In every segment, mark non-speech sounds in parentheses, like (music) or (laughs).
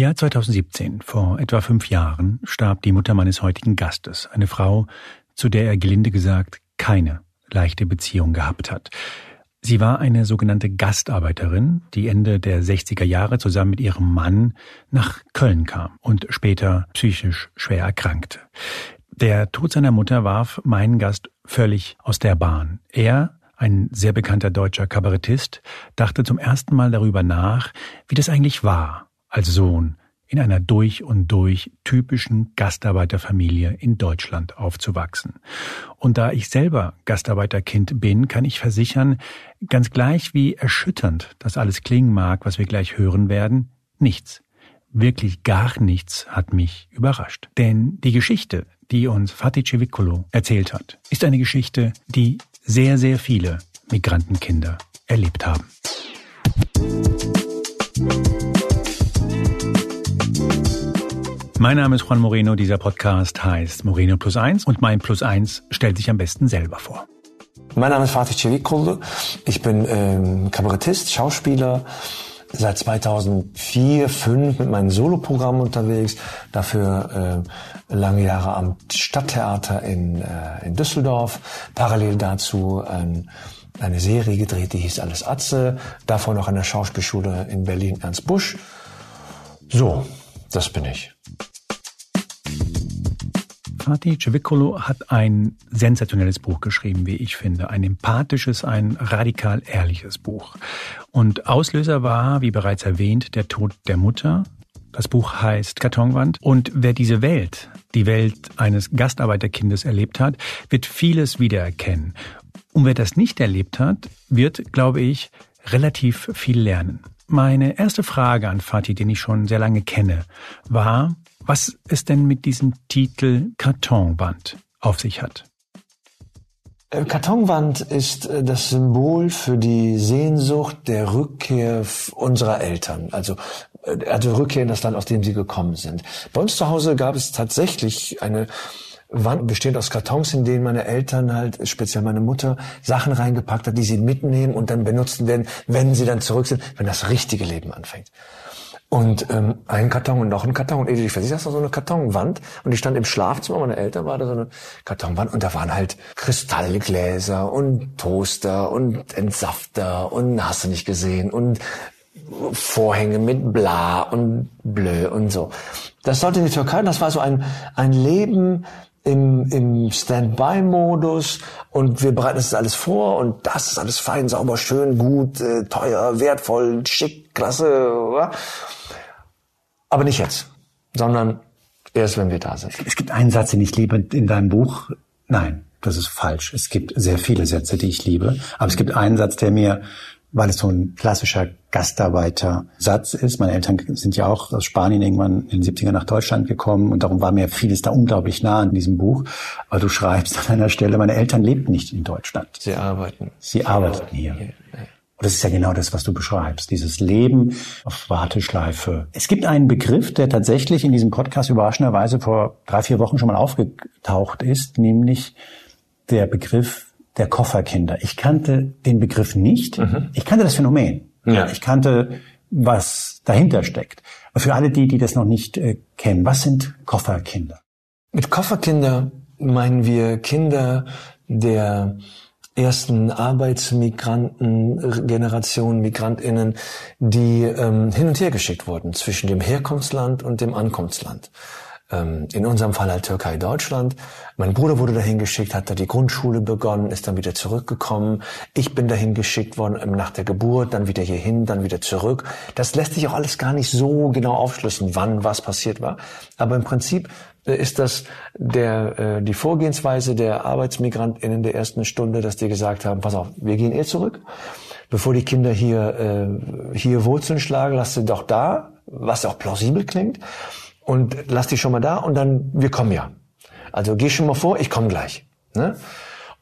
Jahr 2017, vor etwa fünf Jahren, starb die Mutter meines heutigen Gastes, eine Frau, zu der er gelinde gesagt keine leichte Beziehung gehabt hat. Sie war eine sogenannte Gastarbeiterin, die Ende der 60er Jahre zusammen mit ihrem Mann nach Köln kam und später psychisch schwer erkrankte. Der Tod seiner Mutter warf meinen Gast völlig aus der Bahn. Er, ein sehr bekannter deutscher Kabarettist, dachte zum ersten Mal darüber nach, wie das eigentlich war, als Sohn in einer durch und durch typischen Gastarbeiterfamilie in Deutschland aufzuwachsen. Und da ich selber Gastarbeiterkind bin, kann ich versichern, ganz gleich wie erschütternd das alles klingen mag, was wir gleich hören werden, nichts, wirklich gar nichts hat mich überrascht. Denn die Geschichte, die uns Fatih Cevicolo erzählt hat, ist eine Geschichte, die sehr, sehr viele Migrantenkinder erlebt haben. Mein Name ist Juan Moreno. Dieser Podcast heißt Moreno Plus Eins und mein Plus Eins stellt sich am besten selber vor. Mein Name ist Fatih Cevikullu. Ich bin ähm, Kabarettist, Schauspieler, seit 2004, 2005 mit meinem Soloprogramm unterwegs. Dafür äh, lange Jahre am Stadttheater in, äh, in Düsseldorf. Parallel dazu ein, eine Serie gedreht, die hieß Alles Atze. Davor noch an der Schauspielschule in Berlin Ernst Busch. So, das bin ich. Fatih Cevicolo hat ein sensationelles Buch geschrieben, wie ich finde. Ein empathisches, ein radikal ehrliches Buch. Und Auslöser war, wie bereits erwähnt, der Tod der Mutter. Das Buch heißt Kartonwand. Und wer diese Welt, die Welt eines Gastarbeiterkindes erlebt hat, wird vieles wiedererkennen. Und wer das nicht erlebt hat, wird, glaube ich, relativ viel lernen. Meine erste Frage an Fatih, den ich schon sehr lange kenne, war, was es denn mit diesem Titel Kartonwand auf sich hat. Äh, Kartonwand ist äh, das Symbol für die Sehnsucht der Rückkehr unserer Eltern, also äh, also Rückkehr in das Land, aus dem sie gekommen sind. Bei uns zu Hause gab es tatsächlich eine Wand bestehend aus Kartons, in denen meine Eltern halt, speziell meine Mutter, Sachen reingepackt hat, die sie mitnehmen und dann benutzen werden, wenn sie dann zurück sind, wenn das richtige Leben anfängt. Und ähm, ein Karton und noch ein Karton. Und ich weiß, das war so eine Kartonwand. Und die stand im Schlafzimmer meiner Eltern, war da so eine Kartonwand. Und da waren halt Kristallgläser und Toaster und Entsafter und hast du nicht gesehen. Und Vorhänge mit bla und blö und so. Das sollte in die Türkei, das war so ein, ein Leben im, im Standby-Modus und wir bereiten das alles vor und das ist alles fein, sauber, schön, gut, äh, teuer, wertvoll, schick, klasse. Oder? Aber nicht jetzt, sondern erst, wenn wir da sind. Es gibt einen Satz, den ich liebe in deinem Buch. Nein, das ist falsch. Es gibt sehr viele Sätze, die ich liebe. Aber es gibt einen Satz, der mir, weil es so ein klassischer Gastarbeiter-Satz ist. Meine Eltern sind ja auch aus Spanien irgendwann in den 70er nach Deutschland gekommen und darum war mir vieles da unglaublich nah in diesem Buch. Aber du schreibst an einer Stelle, meine Eltern lebten nicht in Deutschland. Sie arbeiten. Sie arbeiten hier. hier. Und das ist ja genau das, was du beschreibst, dieses Leben auf Warteschleife. Es gibt einen Begriff, der tatsächlich in diesem Podcast überraschenderweise vor drei, vier Wochen schon mal aufgetaucht ist, nämlich der Begriff der Kofferkinder. Ich kannte den Begriff nicht. Mhm. Ich kannte das Phänomen. Ja. Ich kannte, was dahinter steckt. Aber für alle die, die das noch nicht äh, kennen, was sind Kofferkinder? Mit Kofferkinder meinen wir Kinder der ersten Arbeitsmigranten, Migrantinnen, die ähm, hin und her geschickt wurden zwischen dem Herkunftsland und dem Ankunftsland. Ähm, in unserem Fall halt Türkei, Deutschland. Mein Bruder wurde dahin geschickt, hat da die Grundschule begonnen, ist dann wieder zurückgekommen. Ich bin dahin geschickt worden ähm, nach der Geburt, dann wieder hierhin, dann wieder zurück. Das lässt sich auch alles gar nicht so genau aufschlüsseln, wann was passiert war. Aber im Prinzip ist das der, äh, die Vorgehensweise der ArbeitsmigrantInnen der ersten Stunde, dass die gesagt haben, pass auf, wir gehen eh zurück. Bevor die Kinder hier, äh, hier Wurzeln schlagen, lass sie doch da, was auch plausibel klingt. Und lass die schon mal da und dann, wir kommen ja. Also geh schon mal vor, ich komme gleich. Ne?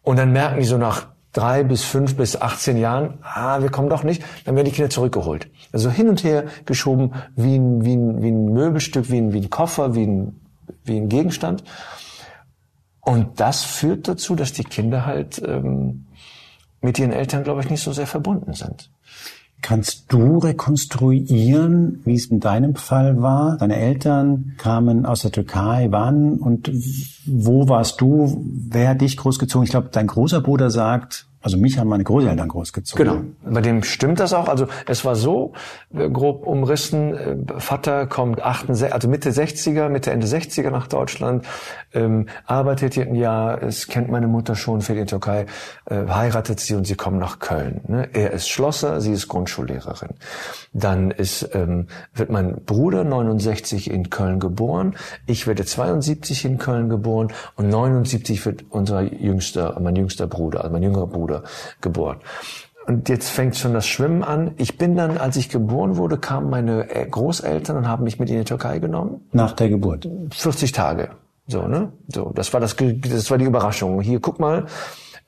Und dann merken die so nach drei bis fünf bis 18 Jahren, ah, wir kommen doch nicht, dann werden die Kinder zurückgeholt. Also hin und her geschoben wie ein, wie ein, wie ein Möbelstück, wie ein, wie ein Koffer, wie ein wie ein Gegenstand. Und das führt dazu, dass die Kinder halt ähm, mit ihren Eltern, glaube ich, nicht so sehr verbunden sind. Kannst du rekonstruieren, wie es in deinem Fall war? Deine Eltern kamen aus der Türkei, wann und wo warst du? Wer hat dich großgezogen? Ich glaube, dein großer Bruder sagt, also mich haben meine Großeltern großgezogen. Genau. Bei dem stimmt das auch. Also es war so äh, grob umrissen. Äh, Vater kommt 68, also Mitte 60er, Mitte Ende 60er nach Deutschland, ähm, arbeitet hier ein Jahr. Es kennt meine Mutter schon für die Türkei, äh, heiratet sie und sie kommen nach Köln. Ne? Er ist Schlosser, sie ist Grundschullehrerin. Dann ist ähm, wird mein Bruder 69 in Köln geboren. Ich werde 72 in Köln geboren und 79 wird unser jüngster, mein jüngster Bruder, also mein jüngerer Bruder Bruder geboren. Und jetzt fängt schon das Schwimmen an. Ich bin dann, als ich geboren wurde, kamen meine Großeltern und haben mich mit in die Türkei genommen. Nach der Geburt? 40 Tage. So, ne? So, das war das, das war die Überraschung. Hier, guck mal,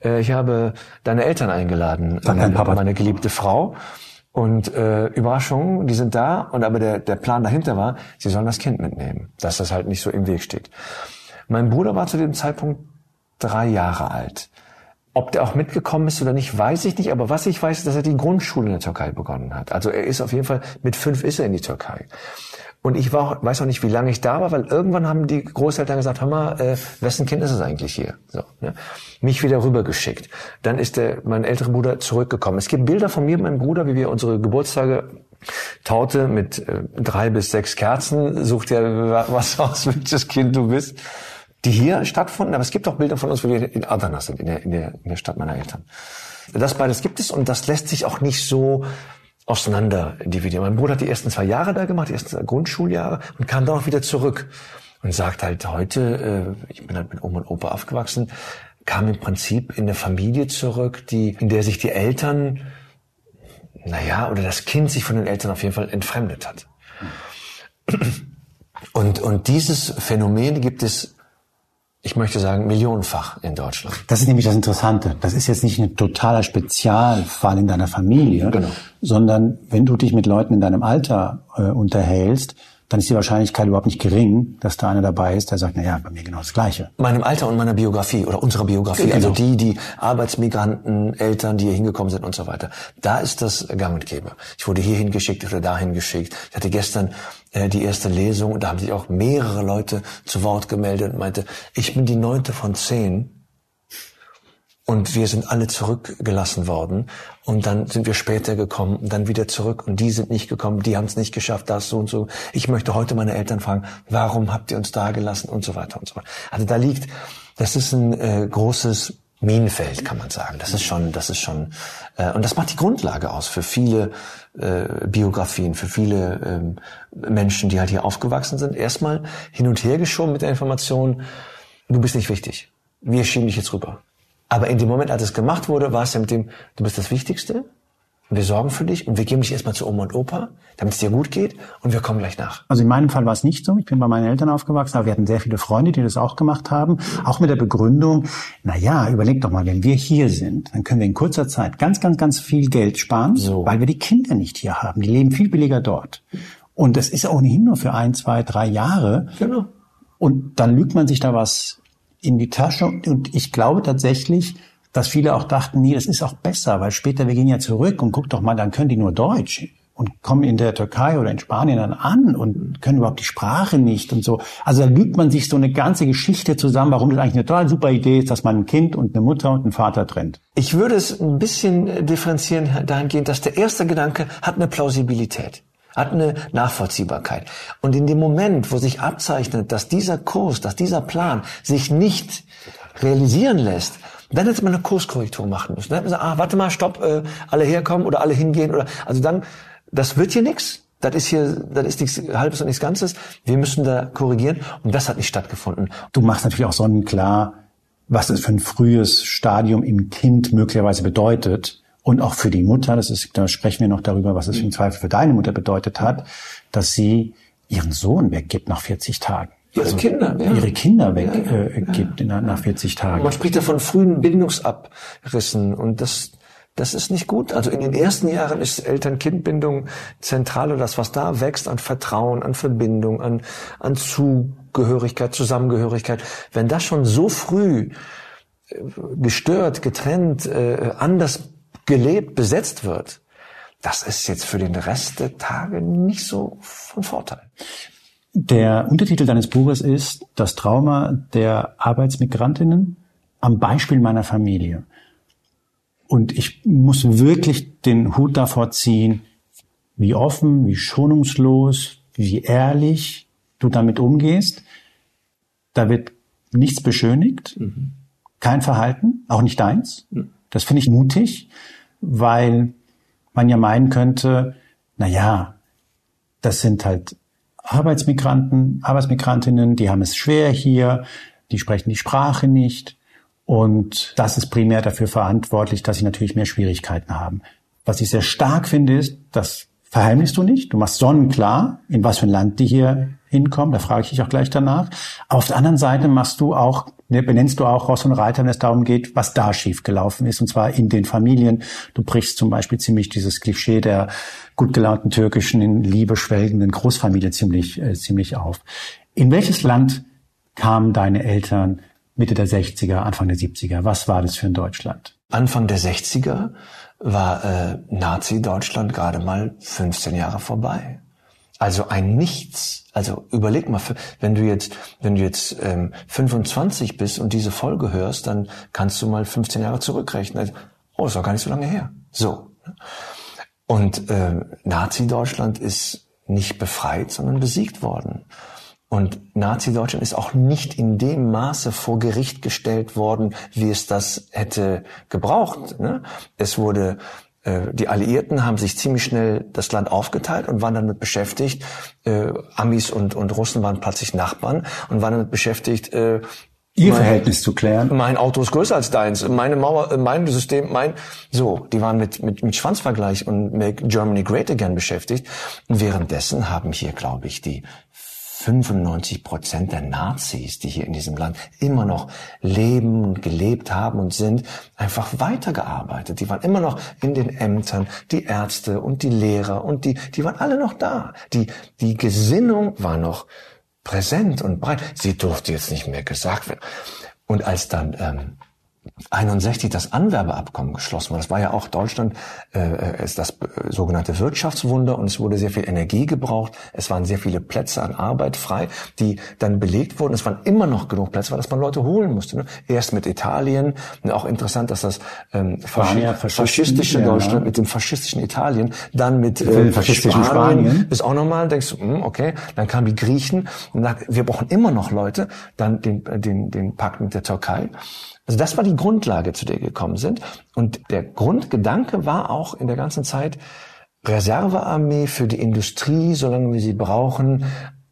äh, ich habe deine Eltern eingeladen, meine, Papa. meine geliebte Frau. Und äh, Überraschung, die sind da. Und aber der, der Plan dahinter war, sie sollen das Kind mitnehmen, dass das halt nicht so im Weg steht. Mein Bruder war zu dem Zeitpunkt drei Jahre alt. Ob der auch mitgekommen ist oder nicht, weiß ich nicht. Aber was ich weiß, ist, dass er die Grundschule in der Türkei begonnen hat. Also er ist auf jeden Fall, mit fünf ist er in die Türkei. Und ich war, weiß auch nicht, wie lange ich da war, weil irgendwann haben die Großeltern gesagt, hör mal, äh, wessen Kind ist es eigentlich hier? So, ne? Mich wieder rübergeschickt. Dann ist der, mein älterer Bruder zurückgekommen. Es gibt Bilder von mir und meinem Bruder, wie wir unsere Geburtstage Taute mit äh, drei bis sechs Kerzen. Sucht ja was (laughs) aus, welches Kind du bist die hier stattfanden, aber es gibt auch Bilder von uns, wo wir in Adana sind, in der, in der, in der Stadt meiner Eltern. Das beides gibt es und das lässt sich auch nicht so auseinander dividieren. Mein Bruder hat die ersten zwei Jahre da gemacht, die ersten Grundschuljahre und kam dann auch wieder zurück und sagt halt heute, äh, ich bin halt mit Oma und Opa aufgewachsen, kam im Prinzip in eine Familie zurück, die, in der sich die Eltern, naja, oder das Kind sich von den Eltern auf jeden Fall entfremdet hat. Und, und dieses Phänomen gibt es ich möchte sagen, millionenfach in Deutschland. Das ist nämlich das Interessante. Das ist jetzt nicht ein totaler Spezialfall in deiner Familie, genau. sondern wenn du dich mit Leuten in deinem Alter äh, unterhältst, dann ist die Wahrscheinlichkeit überhaupt nicht gering, dass da einer dabei ist, der sagt, na ja, bei mir genau das Gleiche. Meinem Alter und meiner Biografie oder unserer Biografie, genau. also die, die Arbeitsmigranten, Eltern, die hier hingekommen sind und so weiter. Da ist das gang und gäbe. Ich wurde hierhin geschickt oder dahin geschickt. Ich hatte gestern äh, die erste Lesung und da haben sich auch mehrere Leute zu Wort gemeldet und meinte, ich bin die neunte von zehn, und wir sind alle zurückgelassen worden. Und dann sind wir später gekommen und dann wieder zurück. Und die sind nicht gekommen, die haben es nicht geschafft, das so und so. Ich möchte heute meine Eltern fragen, warum habt ihr uns da gelassen und so weiter und so weiter. Also da liegt, das ist ein äh, großes Minenfeld, kann man sagen. Das ist schon, das ist schon, äh, und das macht die Grundlage aus für viele äh, Biografien, für viele ähm, Menschen, die halt hier aufgewachsen sind. Erstmal hin und her geschoben mit der Information, du bist nicht wichtig. Wir schieben dich jetzt rüber. Aber in dem Moment, als es gemacht wurde, war es ja mit dem, du bist das Wichtigste, wir sorgen für dich und wir geben dich erstmal zu Oma und Opa, damit es dir gut geht und wir kommen gleich nach. Also in meinem Fall war es nicht so. Ich bin bei meinen Eltern aufgewachsen, aber wir hatten sehr viele Freunde, die das auch gemacht haben. Auch mit der Begründung, na ja, überleg doch mal, wenn wir hier sind, dann können wir in kurzer Zeit ganz, ganz, ganz viel Geld sparen, so. weil wir die Kinder nicht hier haben. Die leben viel billiger dort. Und das ist ohnehin nur für ein, zwei, drei Jahre. Genau. Und dann lügt man sich da was in die Tasche. Und ich glaube tatsächlich, dass viele auch dachten, nee, das ist auch besser, weil später wir gehen ja zurück und guck doch mal, dann können die nur Deutsch und kommen in der Türkei oder in Spanien dann an und können überhaupt die Sprache nicht und so. Also da lügt man sich so eine ganze Geschichte zusammen, warum das eigentlich eine total super Idee ist, dass man ein Kind und eine Mutter und einen Vater trennt. Ich würde es ein bisschen differenzieren dahingehend, dass der erste Gedanke hat eine Plausibilität hat eine Nachvollziehbarkeit. Und in dem Moment, wo sich abzeichnet, dass dieser Kurs, dass dieser Plan sich nicht realisieren lässt, dann hätte man eine Kurskorrektur machen müssen. Dann hätte man gesagt, ah, warte mal, stopp, äh, alle herkommen oder alle hingehen oder also dann, das wird hier nichts. Das ist hier, das ist nichts Halbes und nichts Ganzes. Wir müssen da korrigieren und das hat nicht stattgefunden. Du machst natürlich auch sonnenklar, was es für ein frühes Stadium im Kind möglicherweise bedeutet, und auch für die Mutter, das ist, da sprechen wir noch darüber, was es im Zweifel für deine Mutter bedeutet hat, dass sie ihren Sohn weggibt nach 40 Tagen. Ihre also Kinder, ja. Ihre Kinder weggibt ja, ja, nach 40 Tagen. Man spricht ja von frühen Bindungsabrissen und das, das ist nicht gut. Also in den ersten Jahren ist Eltern-Kind-Bindung zentral und das, was da wächst an Vertrauen, an Verbindung, an, an Zugehörigkeit, Zusammengehörigkeit. Wenn das schon so früh äh, gestört, getrennt, äh, anders gelebt, besetzt wird, das ist jetzt für den Rest der Tage nicht so von Vorteil. Der Untertitel deines Buches ist Das Trauma der Arbeitsmigrantinnen am Beispiel meiner Familie. Und ich muss wirklich den Hut davor ziehen, wie offen, wie schonungslos, wie ehrlich du damit umgehst. Da wird nichts beschönigt, mhm. kein Verhalten, auch nicht deins. Mhm. Das finde ich mutig, weil man ja meinen könnte, na ja, das sind halt Arbeitsmigranten, Arbeitsmigrantinnen, die haben es schwer hier, die sprechen die Sprache nicht und das ist primär dafür verantwortlich, dass sie natürlich mehr Schwierigkeiten haben. Was ich sehr stark finde, ist, das verheimlichst du nicht. Du machst sonnenklar, in was für ein Land die hier hinkommen. Da frage ich dich auch gleich danach. Auf der anderen Seite machst du auch, ne, benennst du auch Ross und Reiter, wenn es darum geht, was da schiefgelaufen ist, und zwar in den Familien. Du brichst zum Beispiel ziemlich dieses Klischee der gut gelaunten türkischen, in Liebe schwelgenden Großfamilie ziemlich, äh, ziemlich auf. In welches Land kamen deine Eltern Mitte der 60er, Anfang der 70er? Was war das für ein Deutschland? Anfang der 60er war äh, Nazi-Deutschland gerade mal 15 Jahre vorbei. Also ein Nichts. Also überleg mal, wenn du jetzt, wenn du jetzt ähm, 25 bist und diese Folge hörst, dann kannst du mal 15 Jahre zurückrechnen. Also, oh, ist doch gar nicht so lange her. So. Und äh, Nazi-Deutschland ist nicht befreit, sondern besiegt worden. Und Nazi-Deutschland ist auch nicht in dem Maße vor Gericht gestellt worden, wie es das hätte gebraucht. Ne? Es wurde äh, die Alliierten haben sich ziemlich schnell das Land aufgeteilt und waren damit beschäftigt. Äh, Amis und, und Russen waren plötzlich Nachbarn und waren damit beschäftigt, äh, Ihr mein, Verhältnis zu klären. Mein Auto ist größer als deins. Meine Mauer, mein System, mein, so, die waren mit, mit, mit Schwanzvergleich und Make Germany Great Again beschäftigt. Und währenddessen haben hier, glaube ich, die 95 Prozent der Nazis, die hier in diesem Land immer noch leben und gelebt haben und sind, einfach weitergearbeitet. Die waren immer noch in den Ämtern, die Ärzte und die Lehrer und die, die waren alle noch da. Die, die Gesinnung war noch präsent und breit. Sie durfte jetzt nicht mehr gesagt werden. Und als dann ähm, 61 das Anwerbeabkommen geschlossen wurde. Das war ja auch Deutschland äh, äh, ist das äh, sogenannte Wirtschaftswunder und es wurde sehr viel Energie gebraucht. Es waren sehr viele Plätze an Arbeit frei, die dann belegt wurden. Es waren immer noch genug Plätze, weil das man Leute holen musste. Ne? Erst mit Italien, und auch interessant, dass das ähm, ja faschistische ja, Deutschland mit dem faschistischen Italien, dann mit äh, faschistischen Spanien, Spanien. ist auch nochmal, denkst du, hm, okay, dann kamen die Griechen und dann, wir brauchen immer noch Leute, dann den, den, den Pakt mit der Türkei. Also das war die Grundlage, zu der wir gekommen sind. Und der Grundgedanke war auch in der ganzen Zeit Reservearmee für die Industrie, solange wir sie brauchen,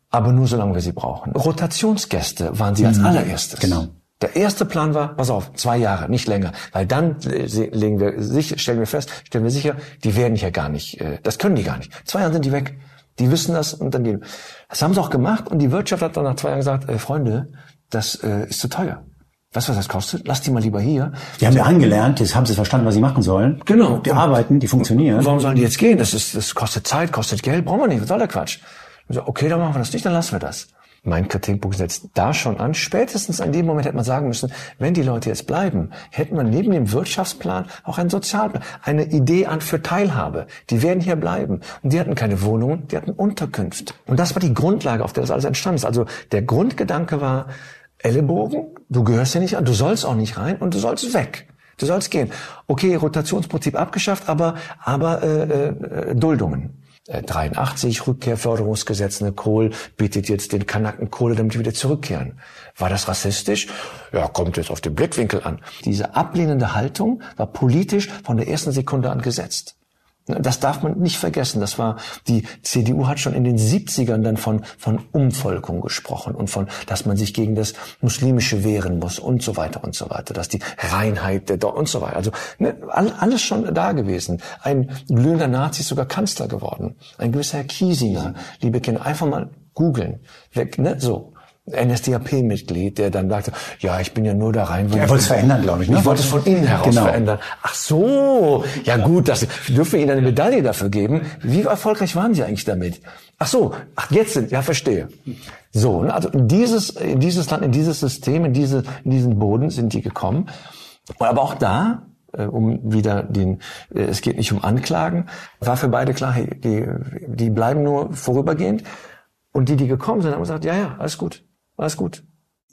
aber nur solange wir sie brauchen. Rotationsgäste waren sie als mhm. allererstes. Genau. Der erste Plan war, pass auf, zwei Jahre, nicht länger, weil dann legen wir sicher, stellen wir fest, stellen wir sicher, die werden hier gar nicht, äh, das können die gar nicht. Zwei Jahre sind die weg. Die wissen das und dann gehen. Das haben sie auch gemacht und die Wirtschaft hat dann nach zwei Jahren gesagt, äh, Freunde, das äh, ist zu teuer. Du, was das kostet? Lass die mal lieber hier. Die haben ja angelernt, jetzt haben sie verstanden, was sie machen sollen. Genau. Die arbeiten, die funktionieren. Warum sollen die jetzt gehen? Das ist, das kostet Zeit, kostet Geld, brauchen wir nicht. Was soll der Quatsch? So, okay, dann machen wir das nicht, dann lassen wir das. Mein Kritikpunkt setzt da schon an. Spätestens an dem Moment hätte man sagen müssen, wenn die Leute jetzt bleiben, hätten wir neben dem Wirtschaftsplan auch einen Sozialplan, eine Idee an für Teilhabe. Die werden hier bleiben. Und die hatten keine Wohnungen, die hatten Unterkünfte. Und das war die Grundlage, auf der das alles entstanden ist. Also der Grundgedanke war, Ellenbogen, du gehörst hier nicht an, du sollst auch nicht rein und du sollst weg. Du sollst gehen. Okay, Rotationsprinzip abgeschafft, aber aber äh, äh, Duldungen. Äh, 83 Rückkehrförderungsgesetz, ne Kohl bietet jetzt den Kanaken Kohle, damit die wieder zurückkehren. War das rassistisch? Ja, kommt jetzt auf den Blickwinkel an. Diese ablehnende Haltung war politisch von der ersten Sekunde an gesetzt. Das darf man nicht vergessen. Das war, die CDU hat schon in den 70ern dann von, von Umvolkung gesprochen und von, dass man sich gegen das Muslimische wehren muss und so weiter und so weiter, dass die Reinheit der und so weiter. Also ne, alles schon da gewesen. Ein glühender Nazi ist sogar Kanzler geworden. Ein gewisser Herr Kiesinger, liebe Kinder, einfach mal googeln. Ne, so. NSDAP-Mitglied, der dann sagte, ja, ich bin ja nur da rein. Er wollte es verändern, glaube ich. Ne? Ich wollte es von innen heraus genau. verändern. Ach so, ja gut, das dürfen wir Ihnen eine Medaille dafür geben. Wie erfolgreich waren Sie eigentlich damit? Ach so, ach jetzt sind, ja verstehe. So, ne, also in dieses, in dieses Land, in dieses System, in diese, in diesen Boden sind die gekommen. Aber auch da äh, um wieder den, äh, es geht nicht um Anklagen, war für beide klar, die, die bleiben nur vorübergehend. Und die, die gekommen sind, haben gesagt, ja, ja, alles gut, alles gut.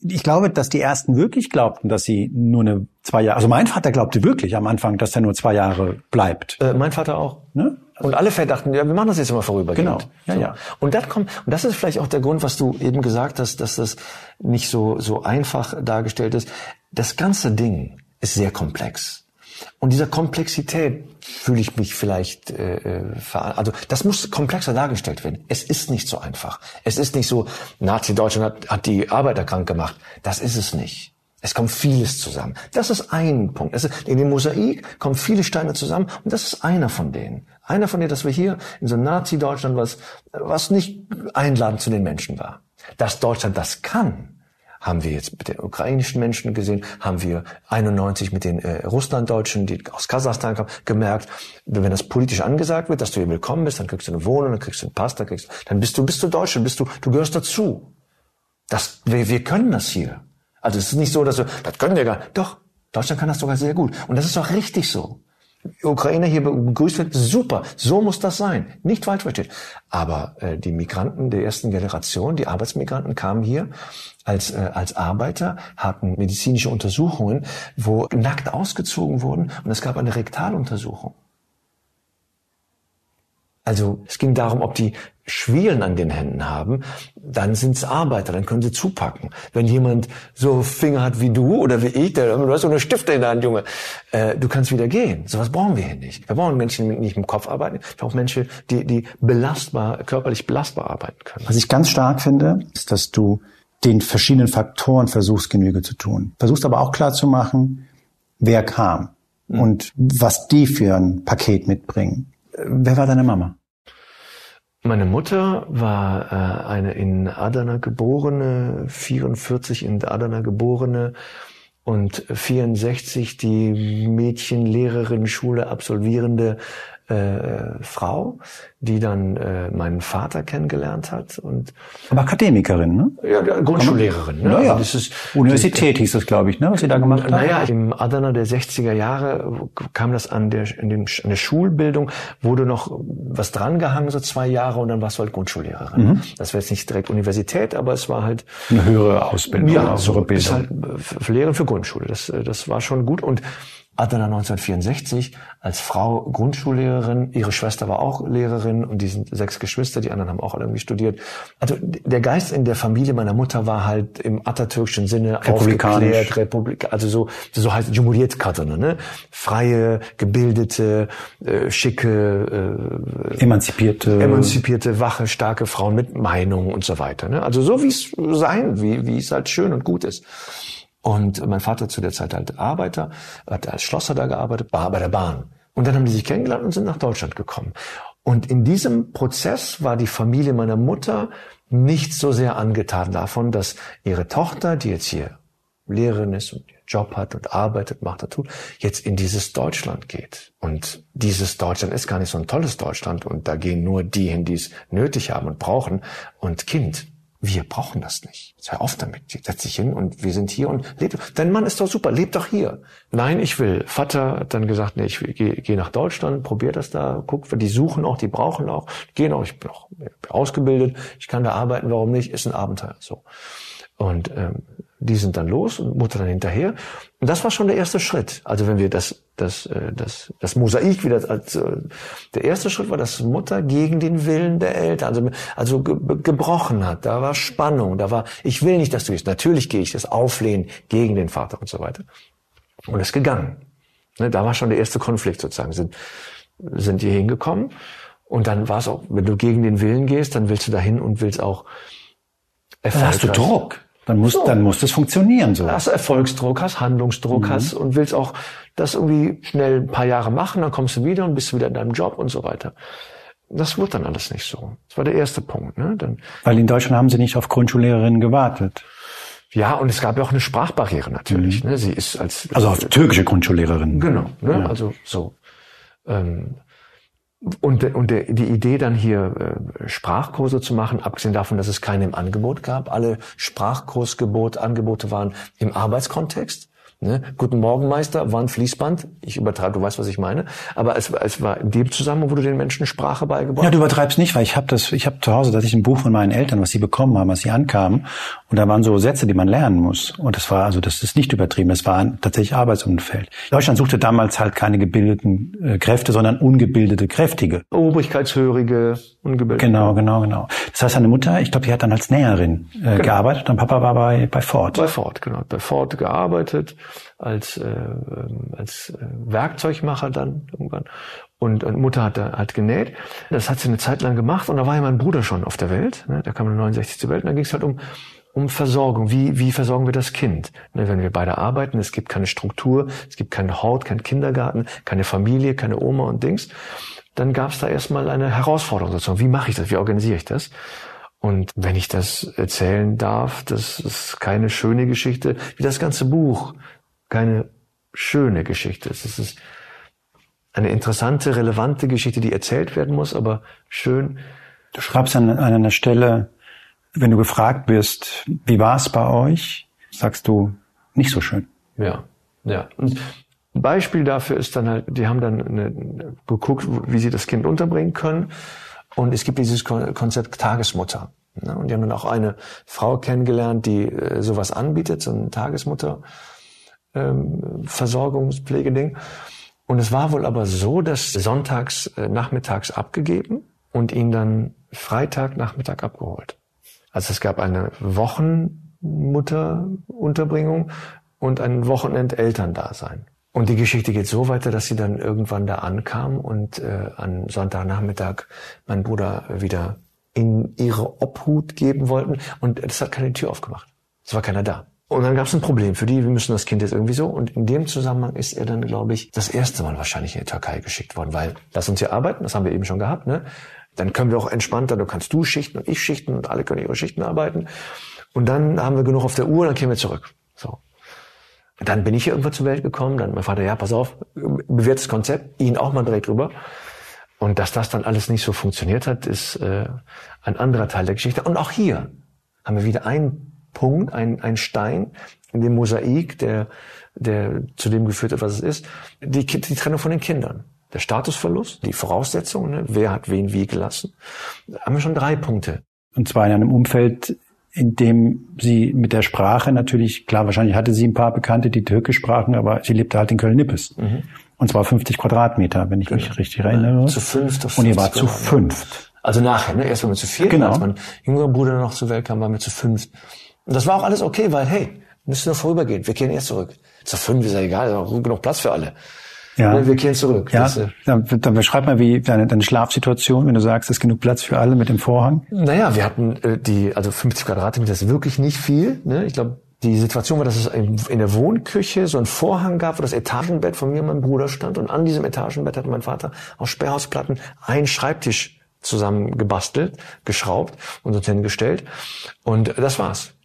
Ich glaube, dass die ersten wirklich glaubten, dass sie nur eine zwei Jahre. Also mein Vater glaubte wirklich am Anfang, dass er nur zwei Jahre bleibt. Äh, mein Vater auch. Ne? Und alle verdachten, ja, wir machen das jetzt immer vorübergehend. Genau. Ja, so. ja. Und das kommt, und das ist vielleicht auch der Grund, was du eben gesagt hast, dass das nicht so so einfach dargestellt ist. Das ganze Ding ist sehr komplex. Und dieser Komplexität fühle ich mich vielleicht, äh, äh also das muss komplexer dargestellt werden. Es ist nicht so einfach. Es ist nicht so, Nazi-Deutschland hat, hat die Arbeiter krank gemacht. Das ist es nicht. Es kommt vieles zusammen. Das ist ein Punkt. Ist, in dem Mosaik kommen viele Steine zusammen und das ist einer von denen. Einer von denen, dass wir hier in so Nazi-Deutschland, was, was nicht einladend zu den Menschen war. Dass Deutschland das kann, haben wir jetzt mit den ukrainischen Menschen gesehen, haben wir 91 mit den äh, Russlanddeutschen, die aus Kasachstan kamen, gemerkt, wenn das politisch angesagt wird, dass du hier willkommen bist, dann kriegst du eine Wohnung, dann kriegst du einen Pass, dann, kriegst, dann bist du, bist du Deutsch, dann bist du, du gehörst dazu. Das, wir, wir können das hier. Also es ist nicht so, dass wir, das können wir gar nicht. Doch, Deutschland kann das sogar sehr gut. Und das ist auch richtig so. Ukrainer hier begrüßt wird, super, so muss das sein. Nicht falsch versteht. Aber äh, die Migranten der ersten Generation, die Arbeitsmigranten kamen hier als, äh, als Arbeiter, hatten medizinische Untersuchungen, wo nackt ausgezogen wurden und es gab eine Rektaluntersuchung. Also es ging darum, ob die Schwielen an den Händen haben, dann sind es Arbeiter, dann können sie zupacken. Wenn jemand so Finger hat wie du oder wie ich, der, du hast so eine Stifte in der Hand, Junge, äh, du kannst wieder gehen. Sowas brauchen wir hier nicht. Wir brauchen Menschen, die nicht im Kopf arbeiten, wir brauchen Menschen, die, die belastbar, körperlich belastbar arbeiten können. Was ich ganz stark finde, ist, dass du den verschiedenen Faktoren versuchst, Genüge zu tun. Versuchst aber auch klar zu machen, wer kam mhm. und was die für ein Paket mitbringen. Wer war deine Mama? Meine Mutter war äh, eine in Adana geborene, 44 in Adana geborene und 64 die Mädchenlehrerin Schule absolvierende äh, Frau, die dann äh, meinen Vater kennengelernt hat und aber Akademikerin, ne? Ja, Grundschullehrerin. Ne? Naja, also das ist Universität hieß das, glaube ich, ne? Was sie da gemacht hat. Naja, im Adana der 60er Jahre kam das an der in dem an der Schulbildung wurde noch was drangehangen so zwei Jahre und dann warst du halt Grundschullehrerin. Mhm. Das war jetzt nicht direkt Universität, aber es war halt eine höhere Ausbildung, ja, eine höhere Bildung. Ist halt Lehrerin für Grundschule. Das das war schon gut und Adana 1964 als Frau Grundschullehrerin. Ihre Schwester war auch Lehrerin und die sind sechs Geschwister, die anderen haben auch irgendwie studiert. Also der Geist in der Familie meiner Mutter war halt im atatürkischen Sinne aufgeklärt, Republik, also so, so heißt Cumhuriyet Kadını, ne? Freie, gebildete, äh, schicke, äh, emanzipierte, emanzipierte, wache, starke Frauen mit Meinung und so weiter. Ne? Also so wie es sein, wie, wie es halt schön und gut ist. Und mein Vater zu der Zeit halt Arbeiter, hat als Schlosser da gearbeitet, war bei der Bahn. Und dann haben die sich kennengelernt und sind nach Deutschland gekommen. Und in diesem Prozess war die Familie meiner Mutter nicht so sehr angetan davon, dass ihre Tochter, die jetzt hier Lehrerin ist und Job hat und arbeitet, macht und tut, jetzt in dieses Deutschland geht. Und dieses Deutschland ist gar nicht so ein tolles Deutschland und da gehen nur die hin, die es nötig haben und brauchen. Und Kind, wir brauchen das nicht. Sei auf damit. Setz dich hin und wir sind hier und lebe. Dein Mann ist doch super, leb doch hier. Nein, ich will. Vater hat dann gesagt, nee, ich gehe geh nach Deutschland, probier das da, guck, die suchen auch, die brauchen auch, gehen auch, ich bin auch ausgebildet, ich kann da arbeiten, warum nicht? Ist ein Abenteuer. So. Und ähm, die sind dann los und Mutter dann hinterher. Und das war schon der erste Schritt. Also wenn wir das, das, äh, das, das Mosaik wieder als äh, der erste Schritt war, dass Mutter gegen den Willen der Eltern, also, also ge gebrochen hat. Da war Spannung, da war, ich will nicht, dass du gehst. Natürlich gehe ich das Auflehnen gegen den Vater und so weiter. Und ist gegangen. Ne, da war schon der erste Konflikt sozusagen. Sind, sind die hingekommen. Und dann war es auch, wenn du gegen den Willen gehst, dann willst du dahin und willst auch Dann hast du Druck. Dann muss, so. dann muss das funktionieren, so. Hast Erfolgsdruck, hast Handlungsdruck, mhm. hast und willst auch das irgendwie schnell ein paar Jahre machen, dann kommst du wieder und bist wieder in deinem Job und so weiter. Das wird dann alles nicht so. Das war der erste Punkt, ne? Dann, Weil in Deutschland haben sie nicht auf Grundschullehrerinnen gewartet. Ja, und es gab ja auch eine Sprachbarriere natürlich. Mhm. Ne? Sie ist als also auf türkische Grundschullehrerin. Genau, ne? Ja. also so. Ähm, und, und der, die Idee dann hier äh, Sprachkurse zu machen, abgesehen davon, dass es keine im Angebot gab, alle Sprachkursgebot Angebote waren im Arbeitskontext. Ne? Guten Morgen, Meister, war ein Fließband. Ich übertreibe, du weißt, was ich meine. Aber es, es war in dem Zusammenhang, wo du den Menschen Sprache beigebracht Ja, du übertreibst nicht, weil ich habe das, ich habe zu Hause, da hatte ich ein Buch von meinen Eltern, was sie bekommen haben, als sie ankamen. Und da waren so Sätze, die man lernen muss. Und das war, also das ist nicht übertrieben, das war tatsächlich Arbeitsumfeld. Deutschland suchte damals halt keine gebildeten äh, Kräfte, sondern ungebildete, kräftige. Obrigkeitshörige, ungebildete. Genau, genau, genau. Das heißt, seine Mutter, ich glaube, die hat dann als Näherin äh, genau. gearbeitet und Papa war bei, bei Ford. Bei Ford, genau. Bei Ford gearbeitet als, äh, als äh, Werkzeugmacher dann irgendwann. Und, und Mutter hat, hat genäht. Das hat sie eine Zeit lang gemacht und da war ja mein Bruder schon auf der Welt. Ne? Der kam 69 zur Welt und da ging es halt um, um Versorgung. Wie, wie versorgen wir das Kind? Ne, wenn wir beide arbeiten, es gibt keine Struktur, es gibt keinen Hort, keinen Kindergarten, keine Familie, keine Oma und Dings, dann gab es da erstmal eine Herausforderung sozusagen. Wie mache ich das? Wie organisiere ich das? Und wenn ich das erzählen darf, das ist keine schöne Geschichte, wie das ganze Buch keine schöne Geschichte ist. Es ist eine interessante, relevante Geschichte, die erzählt werden muss, aber schön. Du schreibst an, an einer Stelle, wenn du gefragt wirst, wie war es bei euch, sagst du, nicht so schön. Ja, ja. Und ein Beispiel dafür ist dann halt, die haben dann eine, geguckt, wie sie das Kind unterbringen können. Und es gibt dieses Konzept Tagesmutter. Und die haben dann auch eine Frau kennengelernt, die äh, sowas anbietet, so eine Tagesmutter ähm, Versorgungspflegeding. Und es war wohl aber so, dass sonntags äh, nachmittags abgegeben und ihn dann Freitag Nachmittag abgeholt. Also es gab eine Wochenmutterunterbringung und ein Wochenendelterndasein. Und die Geschichte geht so weiter, dass sie dann irgendwann da ankam und äh, an Sonntagnachmittag meinen Bruder wieder in ihre Obhut geben wollten. Und das hat keine Tür aufgemacht. Es war keiner da. Und dann gab es ein Problem für die, wir müssen das Kind jetzt irgendwie so. Und in dem Zusammenhang ist er dann, glaube ich, das erste Mal wahrscheinlich in die Türkei geschickt worden, weil lass uns hier arbeiten, das haben wir eben schon gehabt, ne? Dann können wir auch entspannter, du kannst du schichten und ich schichten und alle können ihre Schichten arbeiten. Und dann haben wir genug auf der Uhr, dann gehen wir zurück. So. Dann bin ich hier irgendwann zur Welt gekommen, dann mein Vater, ja, pass auf, bewährtes Konzept, ihn auch mal direkt drüber. Und dass das dann alles nicht so funktioniert hat, ist äh, ein anderer Teil der Geschichte. Und auch hier haben wir wieder ein Punkt, ein, ein Stein in dem Mosaik, der, der zu dem geführt hat, was es ist, die, die Trennung von den Kindern. Der Statusverlust, die Voraussetzungen, ne? wer hat wen wie gelassen. Da haben wir schon drei Punkte. Und zwar in einem Umfeld, in dem sie mit der Sprache natürlich, klar, wahrscheinlich hatte sie ein paar Bekannte, die Türkisch sprachen, aber sie lebte halt in Köln-Nippes. Mhm. Und zwar 50 Quadratmeter, wenn ich genau. mich richtig erinnere. Zu fünft. Und ihr war zu fünft. Also nachher, ne? Erst waren wir zu viert, genau. als mein jüngerer Bruder noch zur Welt kam, waren wir zu fünft. Und das war auch alles okay, weil, hey, müssen nur vorübergehen. Wir kehren erst zurück. Zur fünf ist ja egal, ist auch genug Platz für alle. Ja. Wir kehren zurück. Ja, das, äh, dann, dann beschreib mal, wie deine, deine Schlafsituation, wenn du sagst, es ist genug Platz für alle mit dem Vorhang. Naja, wir hatten äh, die, also 50 Quadratmeter ist wirklich nicht viel. Ne? Ich glaube, die Situation war, dass es in der Wohnküche so einen Vorhang gab, wo das Etagenbett von mir und meinem Bruder stand. Und an diesem Etagenbett hatte mein Vater aus Sperrhausplatten einen Schreibtisch zusammen gebastelt, geschraubt und uns hingestellt. Und das war's.